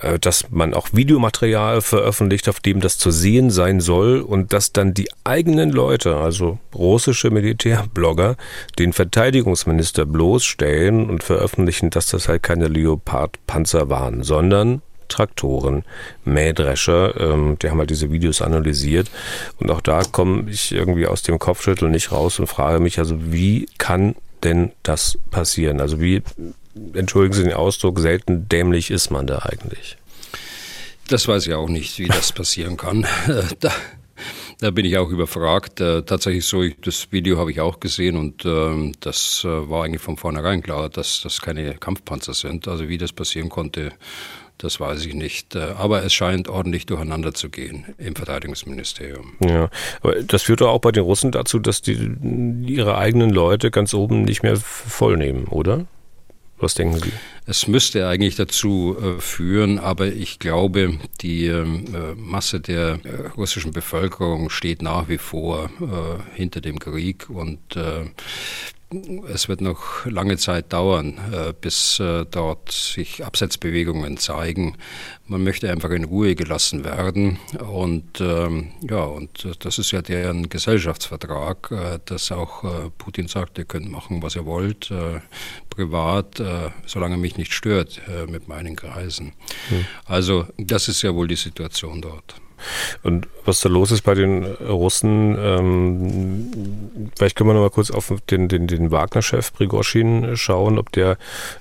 äh, dass man auch Videomaterial veröffentlicht, auf dem das zu sehen sein soll und dass dann die eigenen Leute, also russische Militärblogger, den Verteidigungsminister bloßstellen und veröffentlichen, dass das halt keine Leopard-Panzer waren, sondern Traktoren, Mähdrescher. Ähm, die haben halt diese Videos analysiert. Und auch da komme ich irgendwie aus dem Kopfschütteln nicht raus und frage mich also, wie kann denn das passieren? Also wie, entschuldigen Sie den Ausdruck, selten dämlich ist man da eigentlich? Das weiß ich auch nicht, wie das passieren kann. Da, da bin ich auch überfragt. Äh, tatsächlich so, ich, das Video habe ich auch gesehen und äh, das äh, war eigentlich von vornherein klar, dass das keine Kampfpanzer sind. Also wie das passieren konnte, das weiß ich nicht. Aber es scheint ordentlich durcheinander zu gehen im Verteidigungsministerium. Ja, aber das führt doch auch bei den Russen dazu, dass die ihre eigenen Leute ganz oben nicht mehr vollnehmen, oder? Was denken Sie? Es müsste eigentlich dazu äh, führen, aber ich glaube, die ähm, äh, Masse der äh, russischen Bevölkerung steht nach wie vor hinter dem Krieg und es wird noch lange Zeit dauern, bis dort sich Absetzbewegungen zeigen. Man möchte einfach in Ruhe gelassen werden. Und ähm, ja, und das ist ja deren Gesellschaftsvertrag, dass auch Putin sagt, ihr könnt machen, was ihr wollt, privat, solange mich nicht stört mit meinen Kreisen. Hm. Also das ist ja wohl die Situation dort. Und was da los ist bei den Russen, ähm, vielleicht können wir noch mal kurz auf den, den, den Wagner-Chef Prigoschin schauen, ob der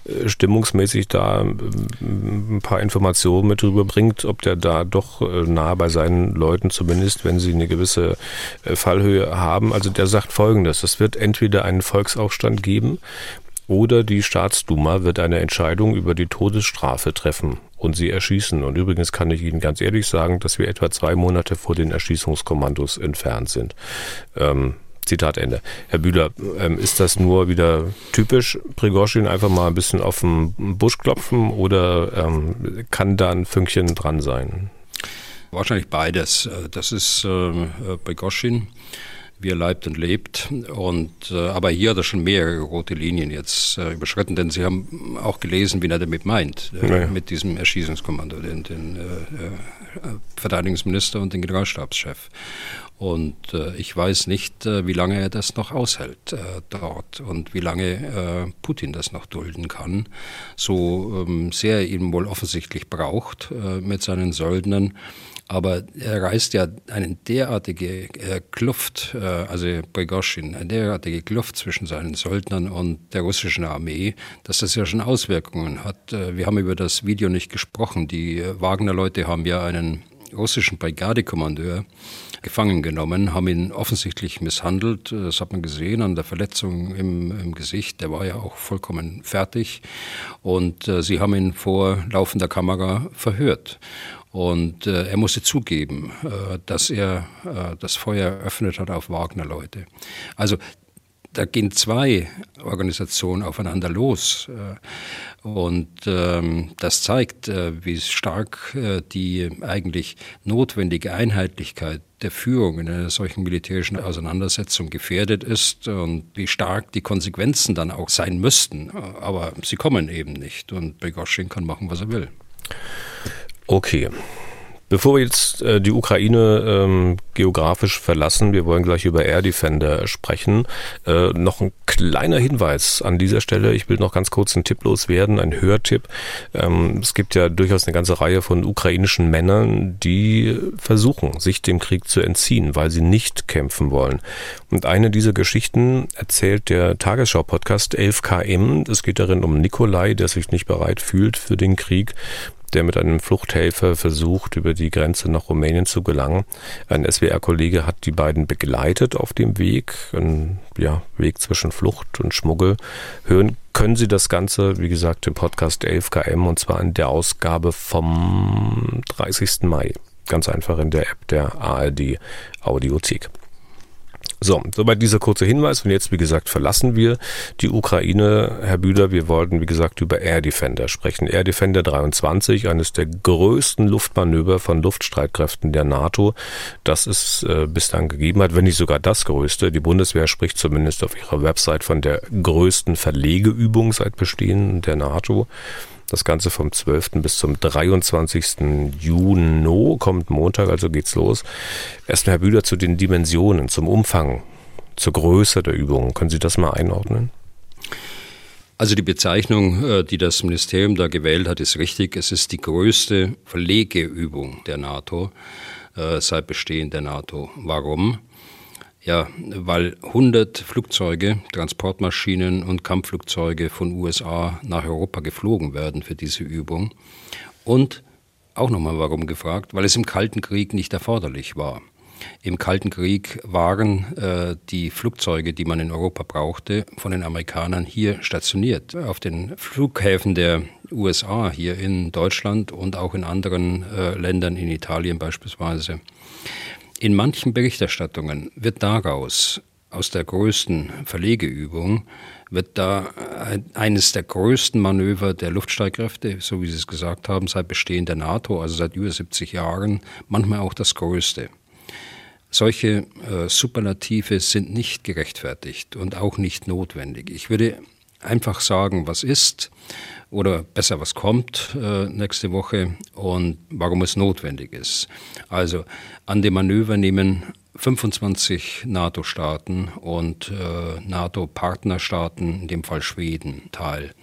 äh, stimmungsmäßig da ähm, ein paar Informationen mit rüberbringt, ob der da doch äh, nah bei seinen Leuten zumindest, wenn sie eine gewisse äh, Fallhöhe haben. Also der sagt folgendes, es wird entweder einen Volksaufstand geben, oder die Staatsduma wird eine Entscheidung über die Todesstrafe treffen und sie erschießen. Und übrigens kann ich Ihnen ganz ehrlich sagen, dass wir etwa zwei Monate vor den Erschießungskommandos entfernt sind. Ähm, Zitat Ende. Herr Bühler, ähm, ist das nur wieder typisch Prigozhin, einfach mal ein bisschen auf den Busch klopfen oder ähm, kann da ein Fünkchen dran sein? Wahrscheinlich beides. Äh, das ist äh, Prigozhin wie er leibt und lebt. Und, äh, aber hier hat er schon mehrere rote Linien jetzt äh, überschritten, denn Sie haben auch gelesen, wie er damit meint, äh, naja. mit diesem Erschießungskommando, den, den äh, äh, Verteidigungsminister und den Generalstabschef. Und äh, ich weiß nicht, äh, wie lange er das noch aushält äh, dort und wie lange äh, Putin das noch dulden kann. So ähm, sehr er ihn wohl offensichtlich braucht äh, mit seinen Söldnern. Aber er reißt ja eine derartige äh, Kluft, äh, also Prigozhin, eine derartige Kluft zwischen seinen Söldnern und der russischen Armee, dass das ja schon Auswirkungen hat. Äh, wir haben über das Video nicht gesprochen. Die äh, Wagner-Leute haben ja einen russischen Brigadekommandeur gefangen genommen, haben ihn offensichtlich misshandelt. Das hat man gesehen an der Verletzung im, im Gesicht. Der war ja auch vollkommen fertig. Und äh, sie haben ihn vor laufender Kamera verhört. Und äh, er musste zugeben, äh, dass er äh, das Feuer eröffnet hat auf Wagner-Leute. Also da gehen zwei Organisationen aufeinander los. Äh, und ähm, das zeigt, äh, wie stark äh, die eigentlich notwendige Einheitlichkeit der Führung in einer solchen militärischen Auseinandersetzung gefährdet ist und wie stark die Konsequenzen dann auch sein müssten. Aber sie kommen eben nicht und Prigozhin kann machen, was er will. Okay. Bevor wir jetzt äh, die Ukraine ähm, geografisch verlassen, wir wollen gleich über Air Defender sprechen. Äh, noch ein kleiner Hinweis an dieser Stelle. Ich will noch ganz kurz einen Tipp loswerden, ein Hörtipp. Ähm, es gibt ja durchaus eine ganze Reihe von ukrainischen Männern, die versuchen, sich dem Krieg zu entziehen, weil sie nicht kämpfen wollen. Und eine dieser Geschichten erzählt der Tagesschau-Podcast 11KM. Es geht darin um Nikolai, der sich nicht bereit fühlt für den Krieg der mit einem Fluchthelfer versucht, über die Grenze nach Rumänien zu gelangen. Ein SWR-Kollege hat die beiden begleitet auf dem Weg, ein ja, Weg zwischen Flucht und Schmuggel. Hören können Sie das Ganze, wie gesagt, im Podcast 11KM und zwar in der Ausgabe vom 30. Mai. Ganz einfach in der App der ARD Audiothek. So, soweit dieser kurze Hinweis. Und jetzt, wie gesagt, verlassen wir die Ukraine. Herr Bühler, wir wollten, wie gesagt, über Air Defender sprechen. Air Defender 23, eines der größten Luftmanöver von Luftstreitkräften der NATO, das es äh, bislang gegeben hat, wenn nicht sogar das größte. Die Bundeswehr spricht zumindest auf ihrer Website von der größten Verlegeübung seit Bestehen der NATO. Das Ganze vom 12. bis zum 23. Juni kommt Montag, also geht's los. Erstmal, Herr Bühler, zu den Dimensionen, zum Umfang, zur Größe der Übung. Können Sie das mal einordnen? Also die Bezeichnung, äh, die das Ministerium da gewählt hat, ist richtig. Es ist die größte Verlegeübung der NATO äh, seit Bestehen der NATO. Warum? Ja, weil 100 Flugzeuge, Transportmaschinen und Kampfflugzeuge von USA nach Europa geflogen werden für diese Übung. Und auch nochmal warum gefragt, weil es im Kalten Krieg nicht erforderlich war. Im Kalten Krieg waren äh, die Flugzeuge, die man in Europa brauchte, von den Amerikanern hier stationiert. Auf den Flughäfen der USA, hier in Deutschland und auch in anderen äh, Ländern, in Italien beispielsweise. In manchen Berichterstattungen wird daraus, aus der größten Verlegeübung, wird da eines der größten Manöver der Luftstreitkräfte, so wie Sie es gesagt haben, seit Bestehen der NATO, also seit über 70 Jahren, manchmal auch das größte. Solche äh, Superlative sind nicht gerechtfertigt und auch nicht notwendig. Ich würde einfach sagen, was ist oder besser, was kommt äh, nächste Woche und warum es notwendig ist. Also an dem Manöver nehmen 25 NATO-Staaten und äh, NATO-Partnerstaaten, in dem Fall Schweden, teil.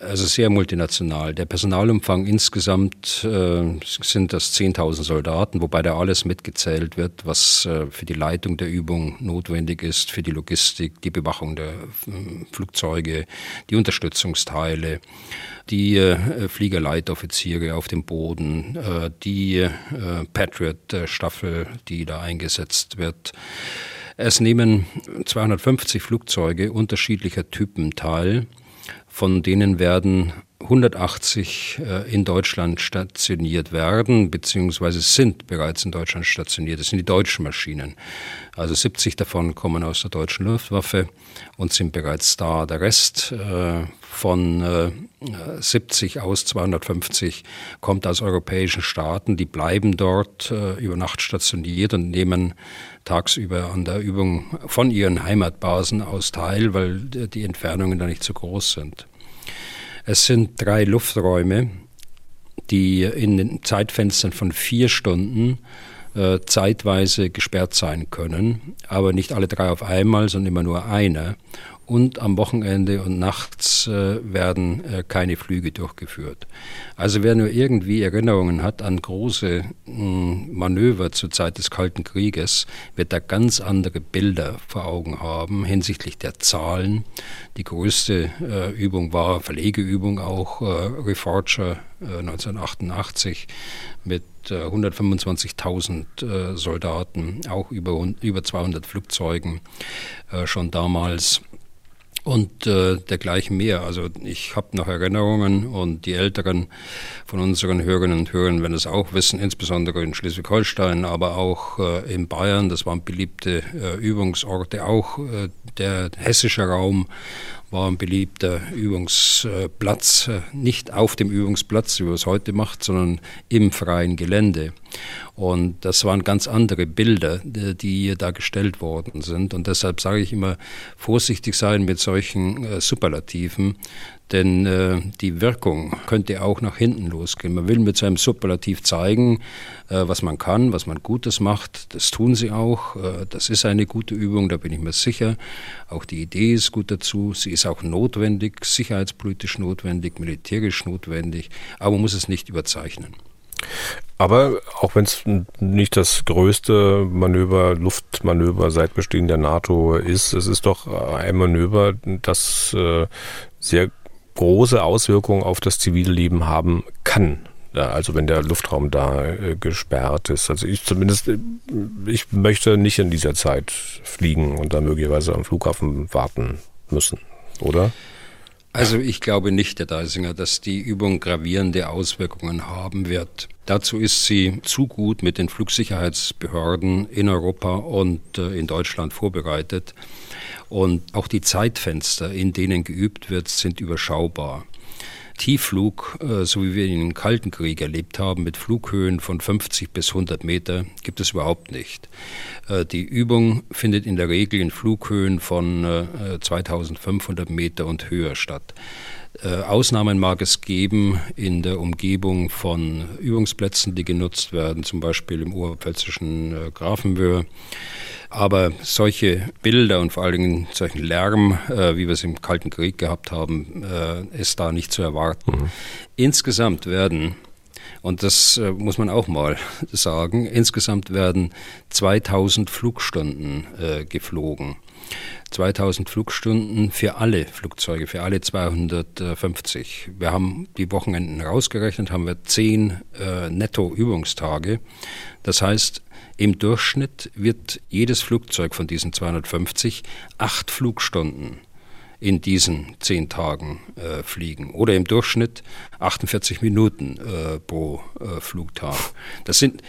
Also sehr multinational. Der Personalumfang insgesamt äh, sind das 10.000 Soldaten, wobei da alles mitgezählt wird, was äh, für die Leitung der Übung notwendig ist, für die Logistik, die Bewachung der äh, Flugzeuge, die Unterstützungsteile, die äh, Fliegerleitoffiziere auf dem Boden, äh, die äh, Patriot-Staffel, die da eingesetzt wird. Es nehmen 250 Flugzeuge unterschiedlicher Typen teil. Von denen werden 180 äh, in Deutschland stationiert werden, beziehungsweise sind bereits in Deutschland stationiert. Das sind die deutschen Maschinen. Also 70 davon kommen aus der deutschen Luftwaffe und sind bereits da. Der Rest äh, von 70 äh, aus 250 kommt aus europäischen Staaten. Die bleiben dort über Nacht stationiert und nehmen tagsüber an der Übung von ihren Heimatbasen aus teil, weil die Entfernungen da nicht so groß sind. Es sind drei Lufträume, die in den Zeitfenstern von vier Stunden äh, zeitweise gesperrt sein können, aber nicht alle drei auf einmal, sondern immer nur einer und am Wochenende und nachts äh, werden äh, keine Flüge durchgeführt. Also wer nur irgendwie Erinnerungen hat an große mh, hm, Manöver zur Zeit des Kalten Krieges, wird da ganz andere Bilder vor Augen haben hinsichtlich der Zahlen. Die größte äh, Übung war Verlegeübung auch äh, Reforger 1988 äh, mit 125.000 äh, Soldaten, auch über, über 200 Flugzeugen schon damals und äh, dergleichen mehr. Also ich habe noch Erinnerungen und die Älteren von unseren Hörerinnen und Hörern werden es auch wissen, insbesondere in Schleswig-Holstein, aber auch äh, in Bayern. Das waren beliebte äh, Übungsorte, auch äh, der hessische Raum war ein beliebter Übungsplatz, äh, nicht auf dem Übungsplatz, wie man es heute macht, sondern im freien Gelände. Und das waren ganz andere Bilder, die da gestellt worden sind. Und deshalb sage ich immer, vorsichtig sein mit solchen äh, Superlativen, denn äh, die Wirkung könnte auch nach hinten losgehen. Man will mit seinem Superlativ zeigen, äh, was man kann, was man Gutes macht. Das tun sie auch. Äh, das ist eine gute Übung, da bin ich mir sicher. Auch die Idee ist gut dazu. Sie ist auch notwendig, sicherheitspolitisch notwendig, militärisch notwendig, aber man muss es nicht überzeichnen. Aber auch wenn es nicht das größte Manöver, Luftmanöver seit Bestehen der NATO ist, es ist doch ein Manöver, das äh, sehr große Auswirkungen auf das zivile Leben haben kann. Also wenn der Luftraum da äh, gesperrt ist. Also ich zumindest, äh, ich möchte nicht in dieser Zeit fliegen und da möglicherweise am Flughafen warten müssen, oder? Also ich glaube nicht, Herr Deisinger, dass die Übung gravierende Auswirkungen haben wird. Dazu ist sie zu gut mit den Flugsicherheitsbehörden in Europa und äh, in Deutschland vorbereitet. Und auch die Zeitfenster, in denen geübt wird, sind überschaubar. Tiefflug, äh, so wie wir ihn im Kalten Krieg erlebt haben, mit Flughöhen von 50 bis 100 Meter, gibt es überhaupt nicht. Äh, die Übung findet in der Regel in Flughöhen von 2500 äh, Meter und höher statt. Ausnahmen mag es geben in der Umgebung von Übungsplätzen, die genutzt werden, zum Beispiel im oberpfälzischen Grafenwöhr. Aber solche Bilder und vor allen Dingen solchen Lärm, äh, wie wir es im Kalten Krieg gehabt haben, äh, ist da nicht zu erwarten. Mhm. Insgesamt werden und das äh, muss man auch mal sagen. Insgesamt werden 2000 Flugstunden äh, geflogen. 2000 Flugstunden für alle Flugzeuge, für alle 250. Wir haben die Wochenenden rausgerechnet, haben wir 10 äh, Netto-Übungstage. Das heißt, im Durchschnitt wird jedes Flugzeug von diesen 250 acht Flugstunden in diesen zehn Tagen äh, fliegen oder im Durchschnitt 48 Minuten äh, pro äh, Flugtag. Das sind,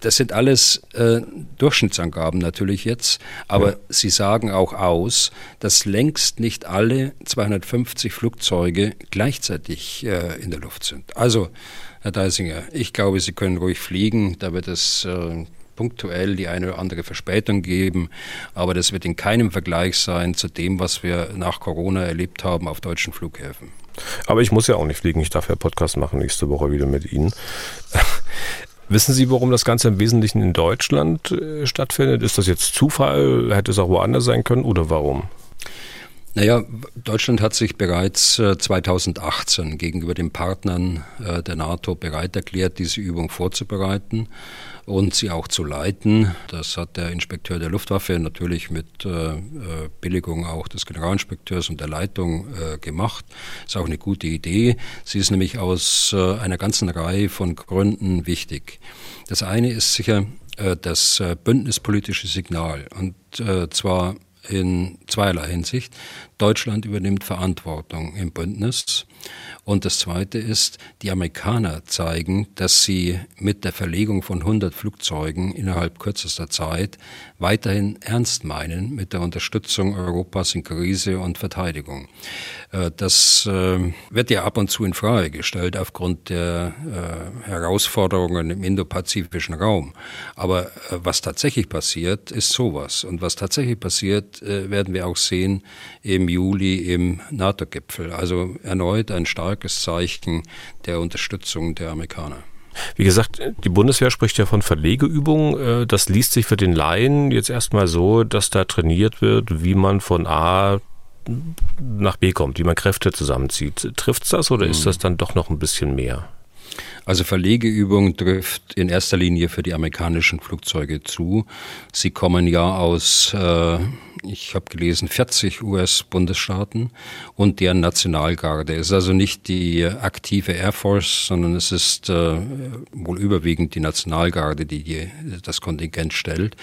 das sind alles äh, Durchschnittsangaben natürlich jetzt, aber ja. sie sagen auch aus, dass längst nicht alle 250 Flugzeuge gleichzeitig äh, in der Luft sind. Also, Herr Deisinger, ich glaube, Sie können ruhig fliegen, da wird es äh, punktuell die eine oder andere Verspätung geben, aber das wird in keinem Vergleich sein zu dem, was wir nach Corona erlebt haben auf deutschen Flughäfen. Aber ich muss ja auch nicht fliegen, ich darf ja Podcast machen nächste Woche wieder mit Ihnen. Wissen Sie, warum das Ganze im Wesentlichen in Deutschland äh, stattfindet? Ist das jetzt Zufall? Hätte es auch woanders sein können oder warum? Naja, Deutschland hat sich bereits 2018 äh, gegenüber den Partnern äh, der NATO bereit erklärt, diese Übung vorzubereiten und sie auch zu leiten. Das hat der Inspekteur der Luftwaffe natürlich mit äh, Billigung auch des Generalinspekteurs und der Leitung gemacht. Ist auch eine gute Idee. Sie ist nämlich aus einer ganzen Reihe von Gründen wichtig. Das eine ist sicher das bündnispolitische Signal und zwar in zweierlei Hinsicht. Deutschland übernimmt Verantwortung im Bündnis. Und das Zweite ist, die Amerikaner zeigen, dass sie mit der Verlegung von 100 Flugzeugen innerhalb kürzester Zeit weiterhin ernst meinen mit der Unterstützung Europas in Krise und Verteidigung. Äh, das äh, wird ja ab und zu in Frage gestellt aufgrund der äh, Herausforderungen im indopazifischen Raum. Aber was tatsächlich passiert, ist sowas. Und was tatsächlich passiert, werden wir auch sehen im Juli im NATO-Gipfel. Also erneut ein starkes Zeichen der Unterstützung der Amerikaner. Wie gesagt, die Bundeswehr spricht ja von Verlegeübungen. Äh, das liest sich für den Laien jetzt erstmal so, dass da trainiert wird, wie man von A nach B kommt, wie man Kräfte zusammenzieht. Trifft es das oder ist hm. das dann doch noch ein bisschen mehr? Also Verlegeübung trifft in erster Linie für die amerikanischen Flugzeuge zu. Sie kommen ja aus, äh, ich habe gelesen, 40 US-Bundesstaaten und deren Nationalgarde. Es ist also nicht die aktive Air Force, sondern es ist äh, wohl überwiegend die Nationalgarde, die, die das Kontingent stellt.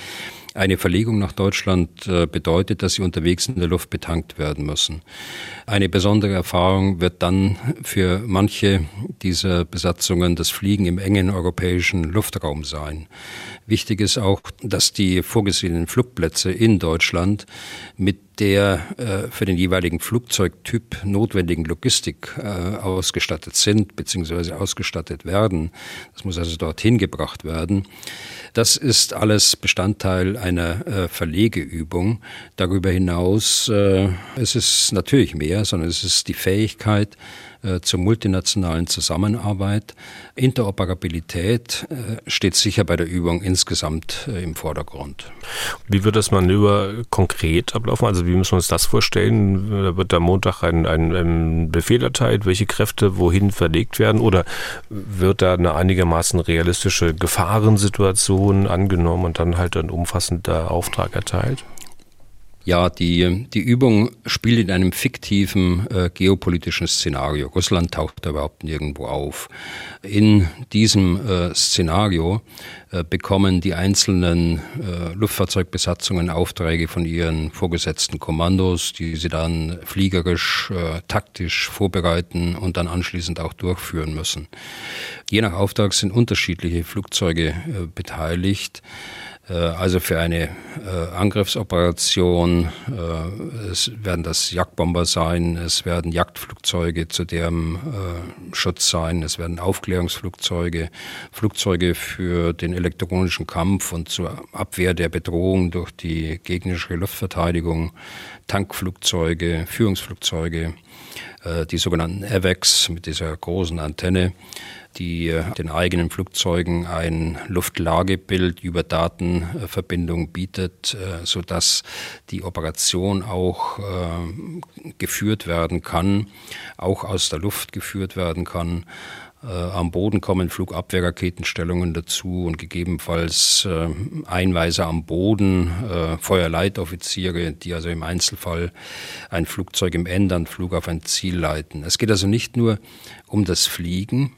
Eine Verlegung nach Deutschland äh, bedeutet, dass sie unterwegs in der Luft betankt werden müssen. Eine besondere Erfahrung wird dann für manche dieser Besatzungen das Fliegen im engen europäischen Luftraum sein. Wichtig ist auch, dass die vorgesehenen Flugplätze in Deutschland mit der äh, für den jeweiligen Flugzeugtyp notwendigen Logistik äh, ausgestattet sind bzw. ausgestattet werden. Das muss also dorthin gebracht werden. Das ist alles Bestandteil einer äh, Verlegeübung. Darüber hinaus äh, es ist natürlich mehr, sondern es ist die Fähigkeit äh, zur multinationalen Zusammenarbeit. Interoperabilität äh, steht sicher bei der Übung insgesamt äh, im Vordergrund. Wie wird das Manöver konkret ablaufen? Also wie müssen wir uns das vorstellen? Da wird am Montag ein, ein, ein Befehl erteilt, welche Kräfte wohin verlegt werden? Oder wird da eine einigermaßen realistische Gefahrensituation angenommen und dann halt ein umfassender Auftrag erteilt? Ja, die, die Übung spielt in einem fiktiven äh, geopolitischen Szenario. Russland taucht da überhaupt nirgendwo auf. In diesem äh, Szenario äh, bekommen die einzelnen äh, Luftfahrzeugbesatzungen Aufträge von ihren vorgesetzten Kommandos, die sie dann fliegerisch, äh, taktisch vorbereiten und dann anschließend auch durchführen müssen. Je nach Auftrag sind unterschiedliche Flugzeuge äh, beteiligt. Äh, also für eine äh, Angriffsoperation äh, es werden das Jagdbomber sein, es werden Jagdflugzeuge zu deren Schutz sein, es werden Aufklärungsflugzeuge, Flugzeuge für den elektronischen Kampf und zur Abwehr der Bedrohung durch die gegnerische Luftverteidigung, Tankflugzeuge, Führungsflugzeuge, die sogenannten AVACs mit dieser großen Antenne die äh, den eigenen Flugzeugen ein Luftlagebild über Datenverbindung bietet, äh, so dass die Operation auch äh, geführt werden kann, auch aus der Luft geführt werden kann. Am Boden kommen Flugabwehrraketenstellungen dazu und gegebenenfalls Einweise am Boden, Feuerleitoffiziere, die also im Einzelfall ein Flugzeug im Endanflug auf ein Ziel leiten. Es geht also nicht nur um das Fliegen,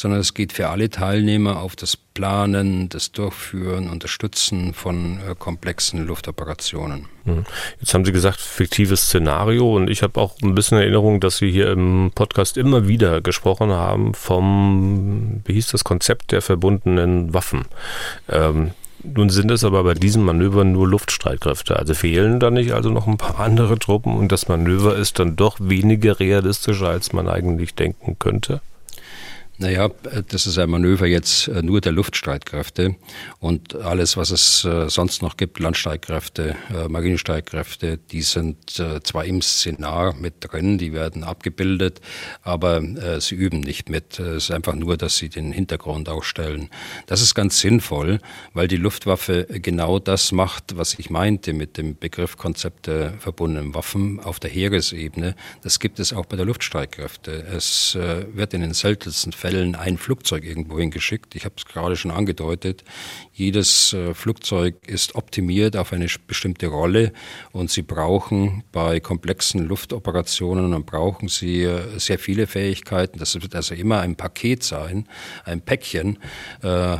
sondern es geht für alle Teilnehmer auf das Planen, das Durchführen, Unterstützen von äh, komplexen Luftoperationen. Mhm. Jetzt haben Sie gesagt, fiktives Szenario und ich habe auch ein bisschen Erinnerung, dass wir hier im Podcast immer wieder gesprochen haben vom, wie hieß das Konzept der verbundenen Waffen. Ähm, nun sind es aber bei diesem Manöver nur Luftstreitkräfte. Also fehlen da nicht also noch ein paar andere Truppen und das Manöver ist dann doch weniger realistisch, als man eigentlich denken könnte? Naja, das ist ein Manöver jetzt äh, nur der Luftstreitkräfte und alles, was es äh, sonst noch gibt, Landstreitkräfte, äh, Marinestreitkräfte, die sind zwar im Szenar mit drin, die werden abgebildet, aber sie üben nicht mit. Es ist einfach nur, dass sie den Hintergrund aufstellen. Das ist ganz sinnvoll, weil die Luftwaffe genau das macht, was ich meinte mit dem Begriff Konzept der verbundenen Waffen auf der Heeresebene. Das gibt es auch bei der Luftstreitkräfte. Es wird in den seltensten Fällen Fällen ein Flugzeug irgendwo hingeschickt. Ich habe es gerade schon angedeutet. Jedes äh, Flugzeug ist optimiert auf eine bestimmte Rolle und sie brauchen bei komplexen Luftoperationen dann brauchen sie äh, sehr viele Fähigkeiten. Das wird also immer ein Paket sein, ein Päckchen, äh,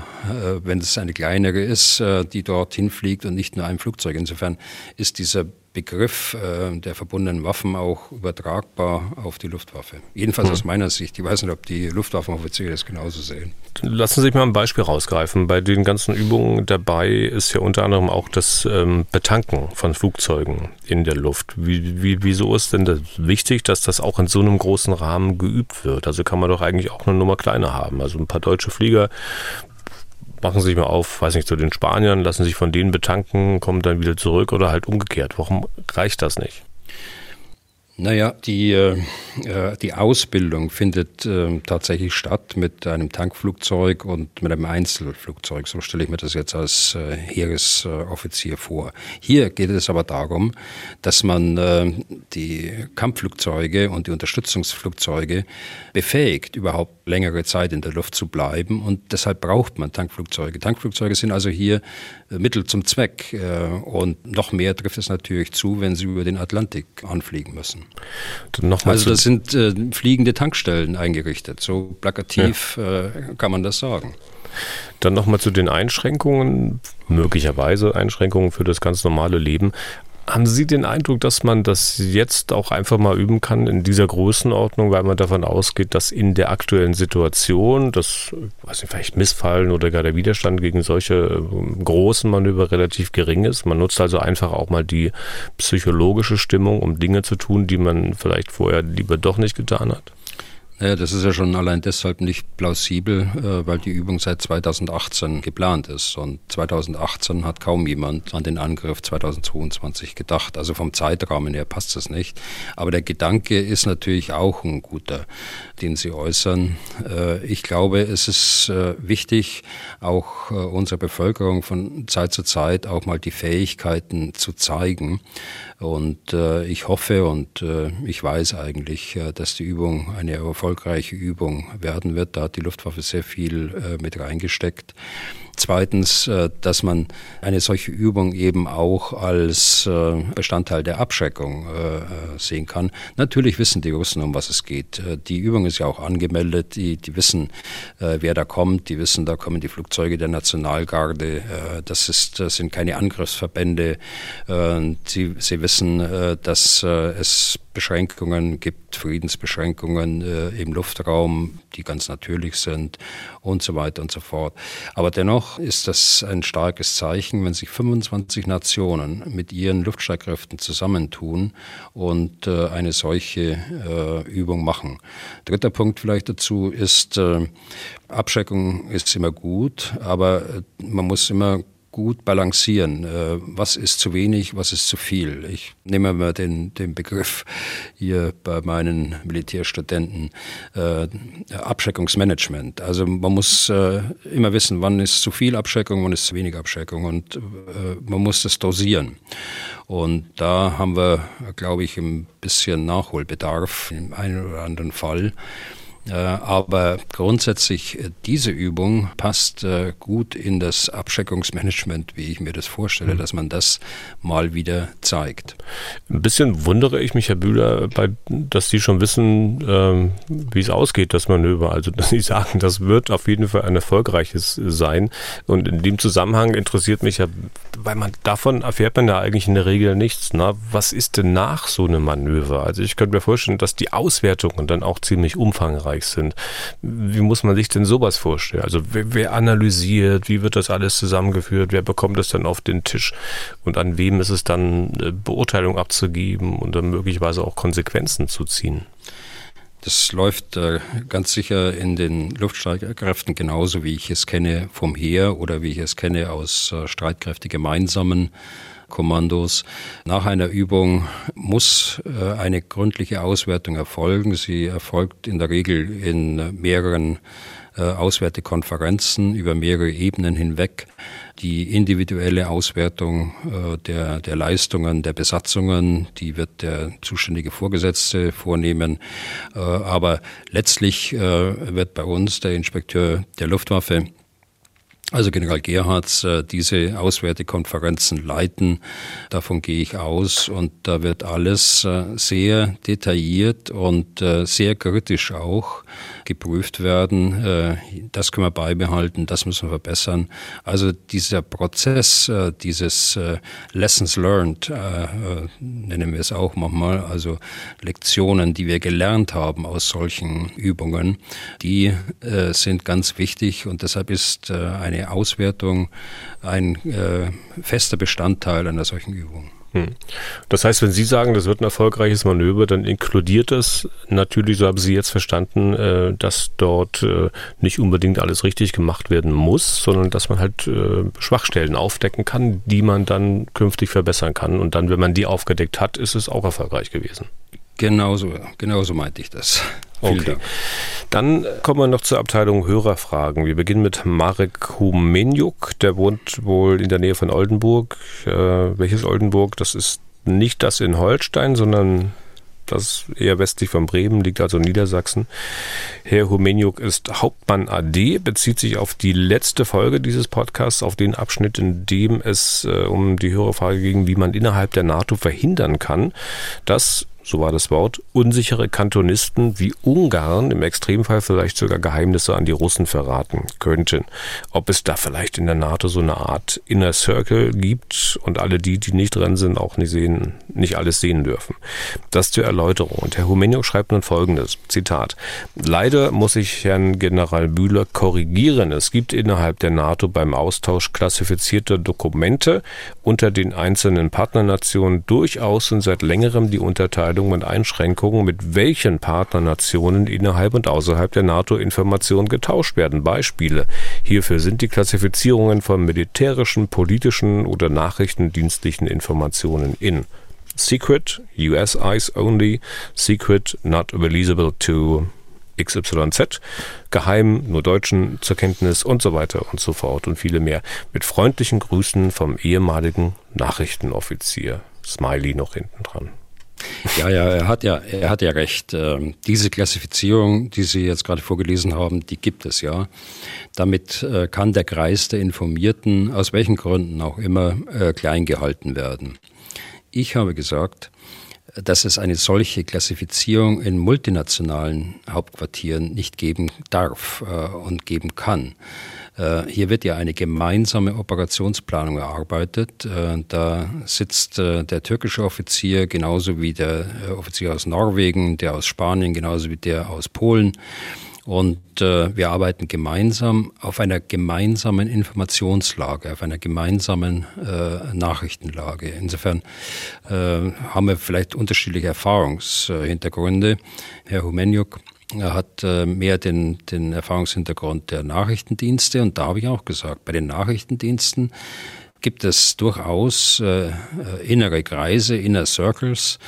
wenn es eine kleinere ist, die dorthin fliegt und nicht nur ein Flugzeug. Insofern ist dieser Begriff äh, der verbundenen Waffen auch übertragbar auf die Luftwaffe. Jedenfalls mhm. aus meiner Sicht. Ich weiß nicht, ob die Luftwaffenoffiziere das genauso sehen. Lassen Sie sich mal ein Beispiel rausgreifen. Bei den ganzen Übungen dabei ist ja unter anderem auch das ähm, Betanken von Flugzeugen in der Luft. Wie, wie, wieso ist denn das wichtig, dass das auch in so einem großen Rahmen geübt wird? Also kann man doch eigentlich auch eine Nummer kleiner haben. Also ein paar deutsche Flieger machen sich mal auf, weiß nicht, zu den Spaniern, lassen sich von denen betanken, kommen dann wieder zurück oder halt umgekehrt. Warum reicht das nicht? Naja, die, äh, äh, die Ausbildung findet äh, tatsächlich statt mit einem Tankflugzeug und mit einem Einzelflugzeug. So stelle ich mir das jetzt als äh, Heeresoffizier vor. Hier geht es aber darum, dass man äh, die Kampfflugzeuge und die Unterstützungsflugzeuge befähigt, überhaupt längere Zeit in der Luft zu bleiben. Und deshalb braucht man Tankflugzeuge. Tankflugzeuge sind also hier äh, Mittel zum Zweck. Und noch mehr trifft es natürlich zu, wenn sie über den Atlantik anfliegen müssen also das sind äh, fliegende Tankstellen eingerichtet. So plakativ ja. äh, kann man das sagen. Dann nochmal zu den Einschränkungen, möglicherweise Einschränkungen für das ganz normale Leben. Haben Sie den Eindruck, dass man das jetzt auch einfach mal üben kann in dieser Größenordnung, weil man davon ausgeht, dass in der aktuellen Situation das, weiß nicht, vielleicht Missfallen oder gar der Widerstand gegen solche ähm, großen Manöver relativ gering ist? Man nutzt also einfach auch mal die psychologische Stimmung, um Dinge zu tun, die man vielleicht vorher lieber doch nicht getan hat? Naja, das ist ja schon allein deshalb nicht plausibel, äh, weil die Übung seit 2018 geplant ist. Und 2018 hat kaum jemand an den Angriff 2022 gedacht. Also vom Zeitrahmen her passt das nicht. Aber der Gedanke ist natürlich auch ein guter, den Sie äußern. Äh, ich glaube, es ist äh, wichtig, auch unserer Bevölkerung von Zeit zu Zeit auch mal die Fähigkeiten zu zeigen. Und ich hoffe und ich weiß eigentlich, dass die Übung eine Erfolg erfolgreiche Übung werden wird. Da hat die Luftwaffe sehr viel äh, mit reingesteckt. Zweitens, äh, dass man eine solche Übung eben auch als äh, Bestandteil der Abschreckung äh, sehen kann. Natürlich wissen die Russen, um was es geht. Die Übung ist ja auch angemeldet. Die, die wissen, wer da kommt. Die wissen, da kommen die Flugzeuge der Nationalgarde. Das, ist, das sind keine Angriffsverbände. Sie, sie wissen, dass es Beschränkungen gibt, Friedensbeschränkungen im Luftraum, die ganz natürlich sind und so weiter und so fort. Aber dennoch ist das ein starkes Zeichen, wenn sich 25 Nationen mit ihren Luftstreitkräften zusammentun und äh, eine solche äh, Übung machen. Dritter Punkt vielleicht dazu ist, äh, Abschreckung ist immer gut, aber äh, man muss immer gut balancieren. Äh, was ist zu wenig, was ist zu viel? Ich nehme mal den, den Begriff hier bei meinen Militärstudenten äh, Abschreckungsmanagement. Also man muss äh, immer wissen, wann ist zu viel Abschreckung, wann ist zu wenig Abschreckung und äh, man muss das dosieren. Und da haben wir, glaube ich, ein bisschen Nachholbedarf im einen oder anderen Fall. Äh, aber grundsätzlich, äh, diese Übung passt äh, gut in das Abschreckungsmanagement, wie ich mir das vorstelle, mhm. dass man das mal wieder zeigt. Ein bisschen wundere ich mich, Herr Bühler, dass Sie schon wissen, ähm, wie es ausgeht, das Manöver. Also, dass Sie sagen, das wird auf jeden Fall ein erfolgreiches sein. Und in dem Zusammenhang interessiert mich ja, weil man davon erfährt man ja eigentlich in der Regel nichts. Na, was ist denn nach so einem Manöver? Also, ich könnte mir vorstellen, dass die Auswertungen dann auch ziemlich umfangreich erfolgreich sind. Wie muss man sich denn sowas vorstellen? Also wer, wer analysiert, wie wird das alles zusammengeführt, wer bekommt es dann auf den Tisch und an wem ist es dann Beurteilung abzugeben und dann möglicherweise auch Konsequenzen zu ziehen? Das läuft äh, ganz sicher in den Luftstreitkräften genauso, wie ich es kenne vom Heer oder wie ich es kenne aus äh, Streitkräfte gemeinsamen Kommandos. Nach einer Übung muss äh, eine gründliche Auswertung erfolgen. Sie erfolgt in der Regel in mehreren äh, Auswertekonferenzen über mehrere Ebenen hinweg. Die individuelle Auswertung äh, der, der Leistungen der Besatzungen, die wird der zuständige Vorgesetzte vornehmen. Aber letztlich wird bei uns der Inspekteur der Luftwaffe also General Gerhards äh, diese Auswertekonferenzen leiten. Davon gehe ich aus und da wird alles äh, sehr detailliert und äh, sehr kritisch auch geprüft werden. Äh, das können wir beibehalten, das müssen wir verbessern. Also dieser Prozess, äh, dieses äh, Lessons learned, nennen wir es auch manchmal, also Lektionen, die wir gelernt haben aus solchen Übungen, die sind ganz wichtig und deshalb ist eine Auswertung ein fester Bestandteil einer solchen Übung. Hm. Das heißt, wenn Sie sagen, das wird ein erfolgreiches Manöver, dann inkludiert das natürlich, so haben Sie jetzt verstanden, äh, dass dort äh, nicht unbedingt alles richtig gemacht werden muss, sondern dass man halt äh, Schwachstellen aufdecken kann, die man dann künftig verbessern kann. Und dann, wenn man die aufgedeckt hat, ist es auch erfolgreich gewesen. Genauso, genauso meinte ich das. Okay. Dann kommen wir noch zur Abteilung Hörerfragen. Wir beginnen mit Marek Humeniuk. Der wohnt wohl in der Nähe von Oldenburg. Äh, welches Oldenburg? Das ist nicht das in Holstein, sondern das eher westlich von Bremen, liegt also in Niedersachsen. Herr Humeniuk ist Hauptmann AD, bezieht sich auf die letzte Folge dieses Podcasts, auf den Abschnitt, in dem es äh, um die Hörerfrage ging, wie man innerhalb der NATO verhindern kann, dass so war das Wort, unsichere Kantonisten wie Ungarn im Extremfall vielleicht sogar Geheimnisse an die Russen verraten könnten. Ob es da vielleicht in der NATO so eine Art Inner Circle gibt und alle die, die nicht drin sind, auch nicht sehen, nicht alles sehen dürfen. Das zur Erläuterung. Und Herr Humeniuk schreibt nun folgendes, Zitat. Leider muss ich Herrn General Bühler korrigieren. Es gibt innerhalb der NATO beim Austausch klassifizierter Dokumente unter den einzelnen Partnernationen durchaus und seit längerem die Unterteilung Unterscheidungen und Einschränkungen, mit welchen Partnernationen innerhalb und außerhalb der NATO Informationen getauscht werden. Beispiele hierfür sind die Klassifizierungen von militärischen, politischen oder nachrichtendienstlichen Informationen in Secret, US Eyes Only, Secret, Not Releasable to XYZ, geheim, nur Deutschen zur Kenntnis und so weiter und so fort und viele mehr. Mit freundlichen Grüßen vom ehemaligen Nachrichtenoffizier. Smiley noch hinten dran. Ja, ja, er hat ja, er hat ja recht. Ähm, diese Klassifizierung, die Sie jetzt gerade vorgelesen haben, die gibt es ja. Damit äh, kann der Kreis der Informierten aus welchen Gründen auch immer äh, klein gehalten werden. Ich habe gesagt, dass es eine solche Klassifizierung in multinationalen Hauptquartieren nicht geben darf äh, und geben kann. Äh, hier wird ja eine gemeinsame Operationsplanung erarbeitet. Äh, da sitzt äh, der türkische Offizier genauso wie der Offizier aus Norwegen, der aus Spanien, genauso wie der aus Polen. Und wir arbeiten gemeinsam auf einer gemeinsamen Informationslage, auf einer gemeinsamen Nachrichtenlage. Insofern haben wir vielleicht unterschiedliche Erfahrungshintergründe. Herr Humeniuk er hat äh, mehr den, den Erfahrungshintergrund der Nachrichtendienste und da habe ich auch gesagt, bei den Nachrichtendiensten gibt es durchaus äh, äh, innere Kreise, Inner Circles.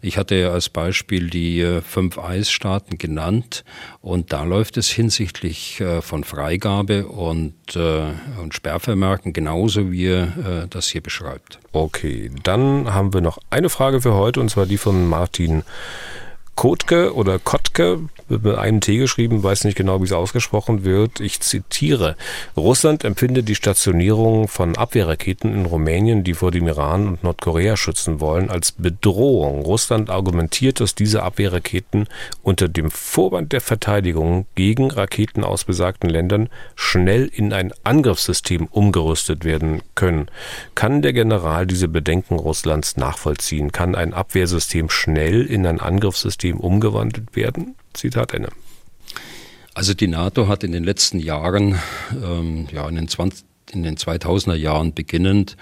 Ich hatte ja als Beispiel die äh, fünf Eisstaaten genannt und da läuft es hinsichtlich äh, von Freigabe und, äh, und Sperrvermerken genauso, wie er äh, das hier beschreibt. Okay, dann haben wir noch eine Frage für heute und zwar die von Martin Kotke oder Kotke, mit einem T geschrieben, weiß nicht genau, wie es ausgesprochen wird. Ich zitiere. Russland empfindet die Stationierung von Abwehrraketen in Rumänien, die vor dem Iran und Nordkorea schützen wollen, als Bedrohung. Russland argumentiert, dass diese Abwehrraketen unter dem Vorwand der Verteidigung gegen Raketen aus besagten Ländern schnell in ein Angriffssystem umgerüstet werden können. Kann der General diese Bedenken Russlands nachvollziehen? Kann ein Abwehrsystem schnell in ein Angriffssystem System umgewandelt werden? Zitat Ende. Also die NATO hat in den letzten Jahren, ähm, ja in den, 20, in den 2000er Jahren beginnend,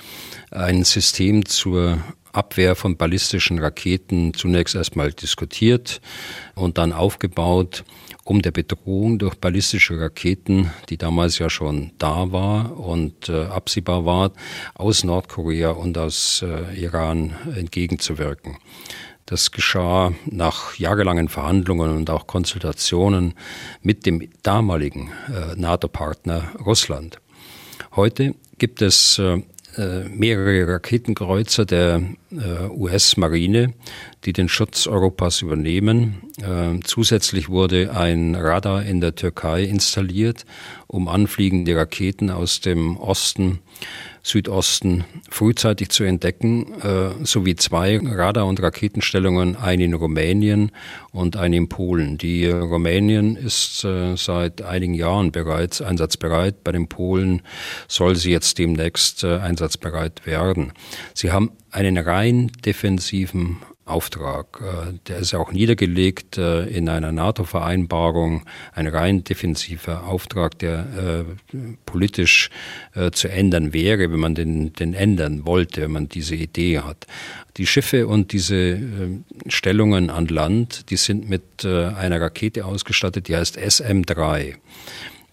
ein System zur Abwehr von ballistischen Raketen zunächst erstmal diskutiert und dann aufgebaut, um der Bedrohung durch ballistische Raketen, die damals ja schon da war und äh, absehbar war, aus Nordkorea und aus äh, Iran entgegenzuwirken. Das geschah nach jahrelangen Verhandlungen und auch Konsultationen mit dem damaligen äh, NATO-Partner Russland. Heute gibt es äh, äh, mehrere Raketenkreuzer der äh, US-Marine, die den Schutz Europas übernehmen. Äh, zusätzlich wurde ein Radar in der Türkei installiert, um anfliegende Raketen aus dem Osten Südosten frühzeitig zu entdecken, äh, sowie zwei Radar- und Raketenstellungen, eine in Rumänien und eine in Polen. Die Rumänien ist äh, seit einigen Jahren bereits einsatzbereit. Bei den Polen soll sie jetzt demnächst äh, einsatzbereit werden. Sie haben einen rein defensiven Auftrag. Äh, der ist auch niedergelegt äh, in einer NATO-Vereinbarung, ein rein defensiver Auftrag, der äh, politisch zu ändern wäre, wenn man den, den ändern wollte, wenn man diese Idee hat. Die Schiffe und diese Stellungen an Land, die sind mit einer Rakete ausgestattet, die heißt SM-3.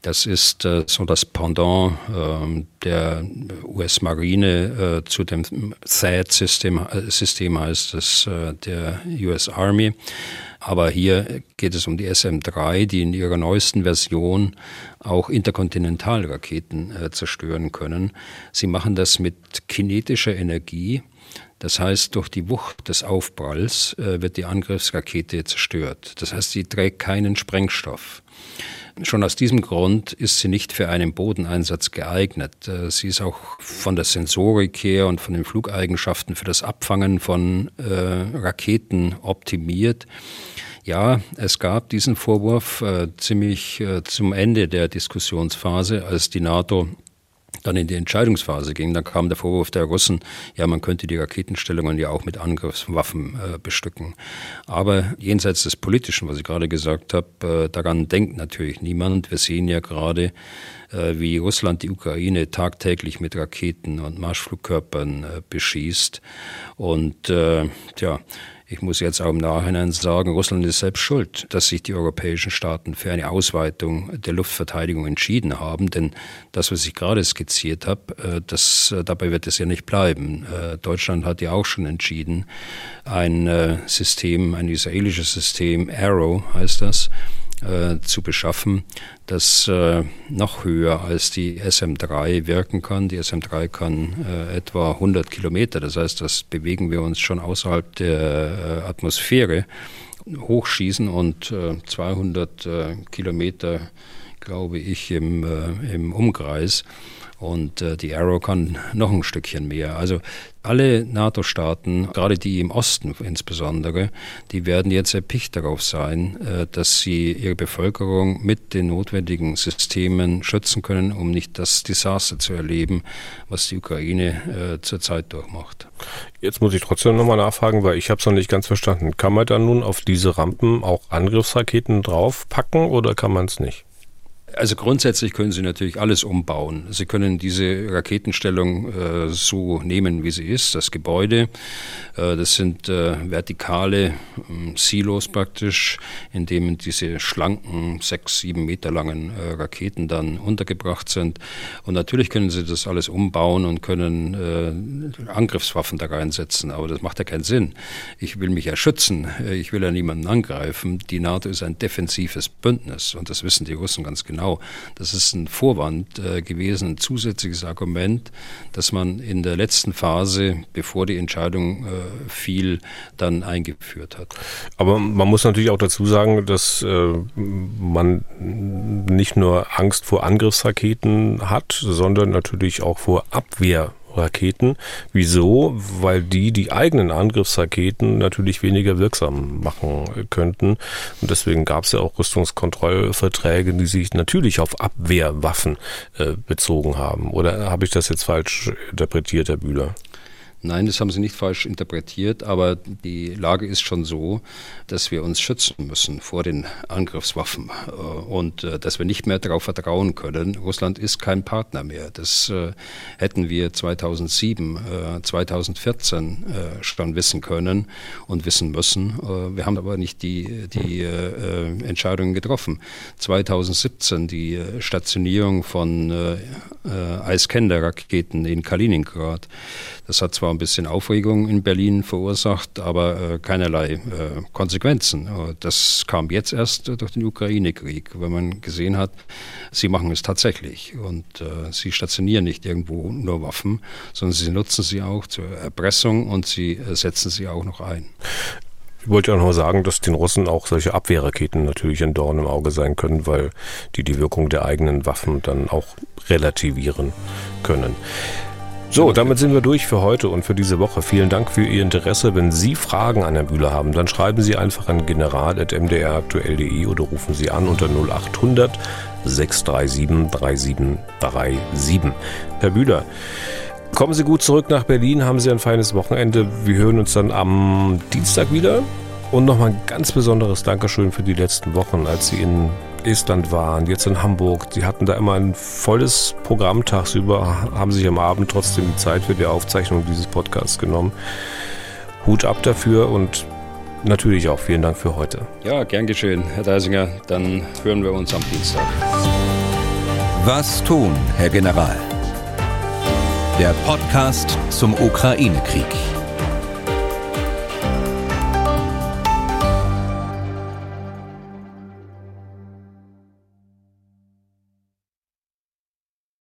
Das ist äh, so das Pendant äh, der US-Marine zu dem THAAD-System, äh, System heißt es äh, der US Army. Aber hier geht es um die SM-3, die in ihrer neuesten Version auch Interkontinentalraketen äh, zerstören können. Sie machen das mit kinetischer Energie. Das heißt, durch die Wucht des Aufpralls äh, wird die Angriffsrakete zerstört. Das heißt, sie trägt keinen Sprengstoff. Schon aus diesem Grund ist sie nicht für einen Bodeneinsatz geeignet. Äh, sie ist auch von der Sensorik her und von den Flugeigenschaften für das Abfangen von äh, Raketen optimiert. Ja, es gab diesen Vorwurf äh, ziemlich äh, zum Ende der Diskussionsphase, als die NATO dann in die Entscheidungsphase ging, dann kam der Vorwurf der Russen, ja, man könnte die Raketenstellungen ja auch mit Angriffswaffen äh, bestücken. Aber jenseits des Politischen, was ich gerade gesagt habe, äh, daran denkt natürlich niemand. Wir sehen ja gerade, äh, wie Russland die Ukraine tagtäglich mit Raketen und Marschflugkörpern äh, beschießt. Und äh, ja, ich muss jetzt auch im Nachhinein sagen, Russland ist selbst schuld, dass sich die europäischen Staaten für eine Ausweitung der Luftverteidigung entschieden haben. Denn das, was ich gerade skizziert habe, äh, das, äh, dabei wird es ja nicht bleiben. Äh, Deutschland hat ja auch schon entschieden, ein System, ein israelisches System, Arrow heißt das, äh, zu beschaffen, das äh, noch höher als die SM3 wirken kann. Die SM3 kann äh, etwa 100 Kilometer, das heißt, das bewegen wir uns schon außerhalb der äh, Atmosphäre, hochschießen und 200 äh, Kilometer, glaube ich, im, äh, im Umkreis. Und äh, die Arrow kann noch ein Stückchen mehr. Also alle NATO-Staaten, gerade die im Osten insbesondere, die werden jetzt erpicht darauf sein, äh, dass sie ihre Bevölkerung mit den notwendigen Systemen schützen können, um nicht das Desaster zu erleben, was die Ukraine äh, zurzeit durchmacht. Jetzt muss ich trotzdem nochmal nachfragen, weil ich habe es noch nicht ganz verstanden. Kann man da nun auf diese Rampen auch Angriffsraketen draufpacken oder kann man es nicht? Also grundsätzlich können Sie natürlich alles umbauen. Sie können diese Raketenstellung äh, so nehmen, wie sie ist, das Gebäude. Äh, das sind äh, vertikale ähm, Silos praktisch, in denen diese schlanken, sechs, sieben Meter langen äh, Raketen dann untergebracht sind. Und natürlich können Sie das alles umbauen und können äh, Angriffswaffen da reinsetzen, aber das macht ja keinen Sinn. Ich will mich ja schützen, ich will ja niemanden angreifen. Die NATO ist ein defensives Bündnis und das wissen die Russen ganz genau genau. Das ist ein Vorwand äh, gewesen, ein zusätzliches Argument, das man in der letzten Phase, bevor die Entscheidung äh, fiel, dann eingeführt hat. Aber man muss natürlich auch dazu sagen, dass äh, man nicht nur Angst vor Angriffsraketen hat, sondern natürlich auch vor Abwehr Raketen. Wieso? Weil die die eigenen Angriffsraketen natürlich weniger wirksam machen könnten. Und deswegen gab es ja auch Rüstungskontrollverträge, die sich natürlich auf Abwehrwaffen äh, bezogen haben. Oder habe ich das jetzt falsch interpretiert, Herr Bühler? Nein, das haben Sie nicht falsch interpretiert, aber die Lage ist schon so, dass wir uns schützen müssen vor den Angriffswaffen äh, und äh, dass wir nicht mehr darauf vertrauen können. Russland ist kein Partner mehr. Das äh, hätten wir 2007, 2014 schon wissen können und wissen müssen. Wir haben aber nicht die, die Entscheidungen getroffen. 2017 die Stationierung von Eiskender-Raketen in Kaliningrad. Das hat zwar ein bisschen Aufregung in Berlin verursacht, aber äh, keinerlei äh, Konsequenzen. Äh, das kam jetzt erst durch den Ukraine-Krieg, wenn man gesehen hat, sie machen es tatsächlich und äh, sie stationieren nicht irgendwo nur Waffen, sondern sie nutzen sie auch zur Erpressung und sie äh, setzen sie auch noch ein. Ich wollte auch noch sagen, dass den Russen auch solche Abwehrraketen natürlich ein Dorn im Auge sein können, weil die die Wirkung der eigenen Waffen dann auch relativieren können. So, damit sind wir durch für heute und für diese Woche. Vielen Dank für Ihr Interesse. Wenn Sie Fragen an Herrn Bühler haben, dann schreiben Sie einfach an general.mdraktuell.de oder rufen Sie an unter 0800 637 3737. Herr Bühler, kommen Sie gut zurück nach Berlin, haben Sie ein feines Wochenende. Wir hören uns dann am Dienstag wieder. Und nochmal ein ganz besonderes Dankeschön für die letzten Wochen, als Sie in Estland waren, jetzt in Hamburg. Sie hatten da immer ein volles Programm tagsüber, haben sich am Abend trotzdem die Zeit für die Aufzeichnung dieses Podcasts genommen. Hut ab dafür und natürlich auch vielen Dank für heute. Ja, gern geschehen, Herr Deisinger. Dann hören wir uns am Dienstag. Was tun, Herr General? Der Podcast zum Ukraine-Krieg.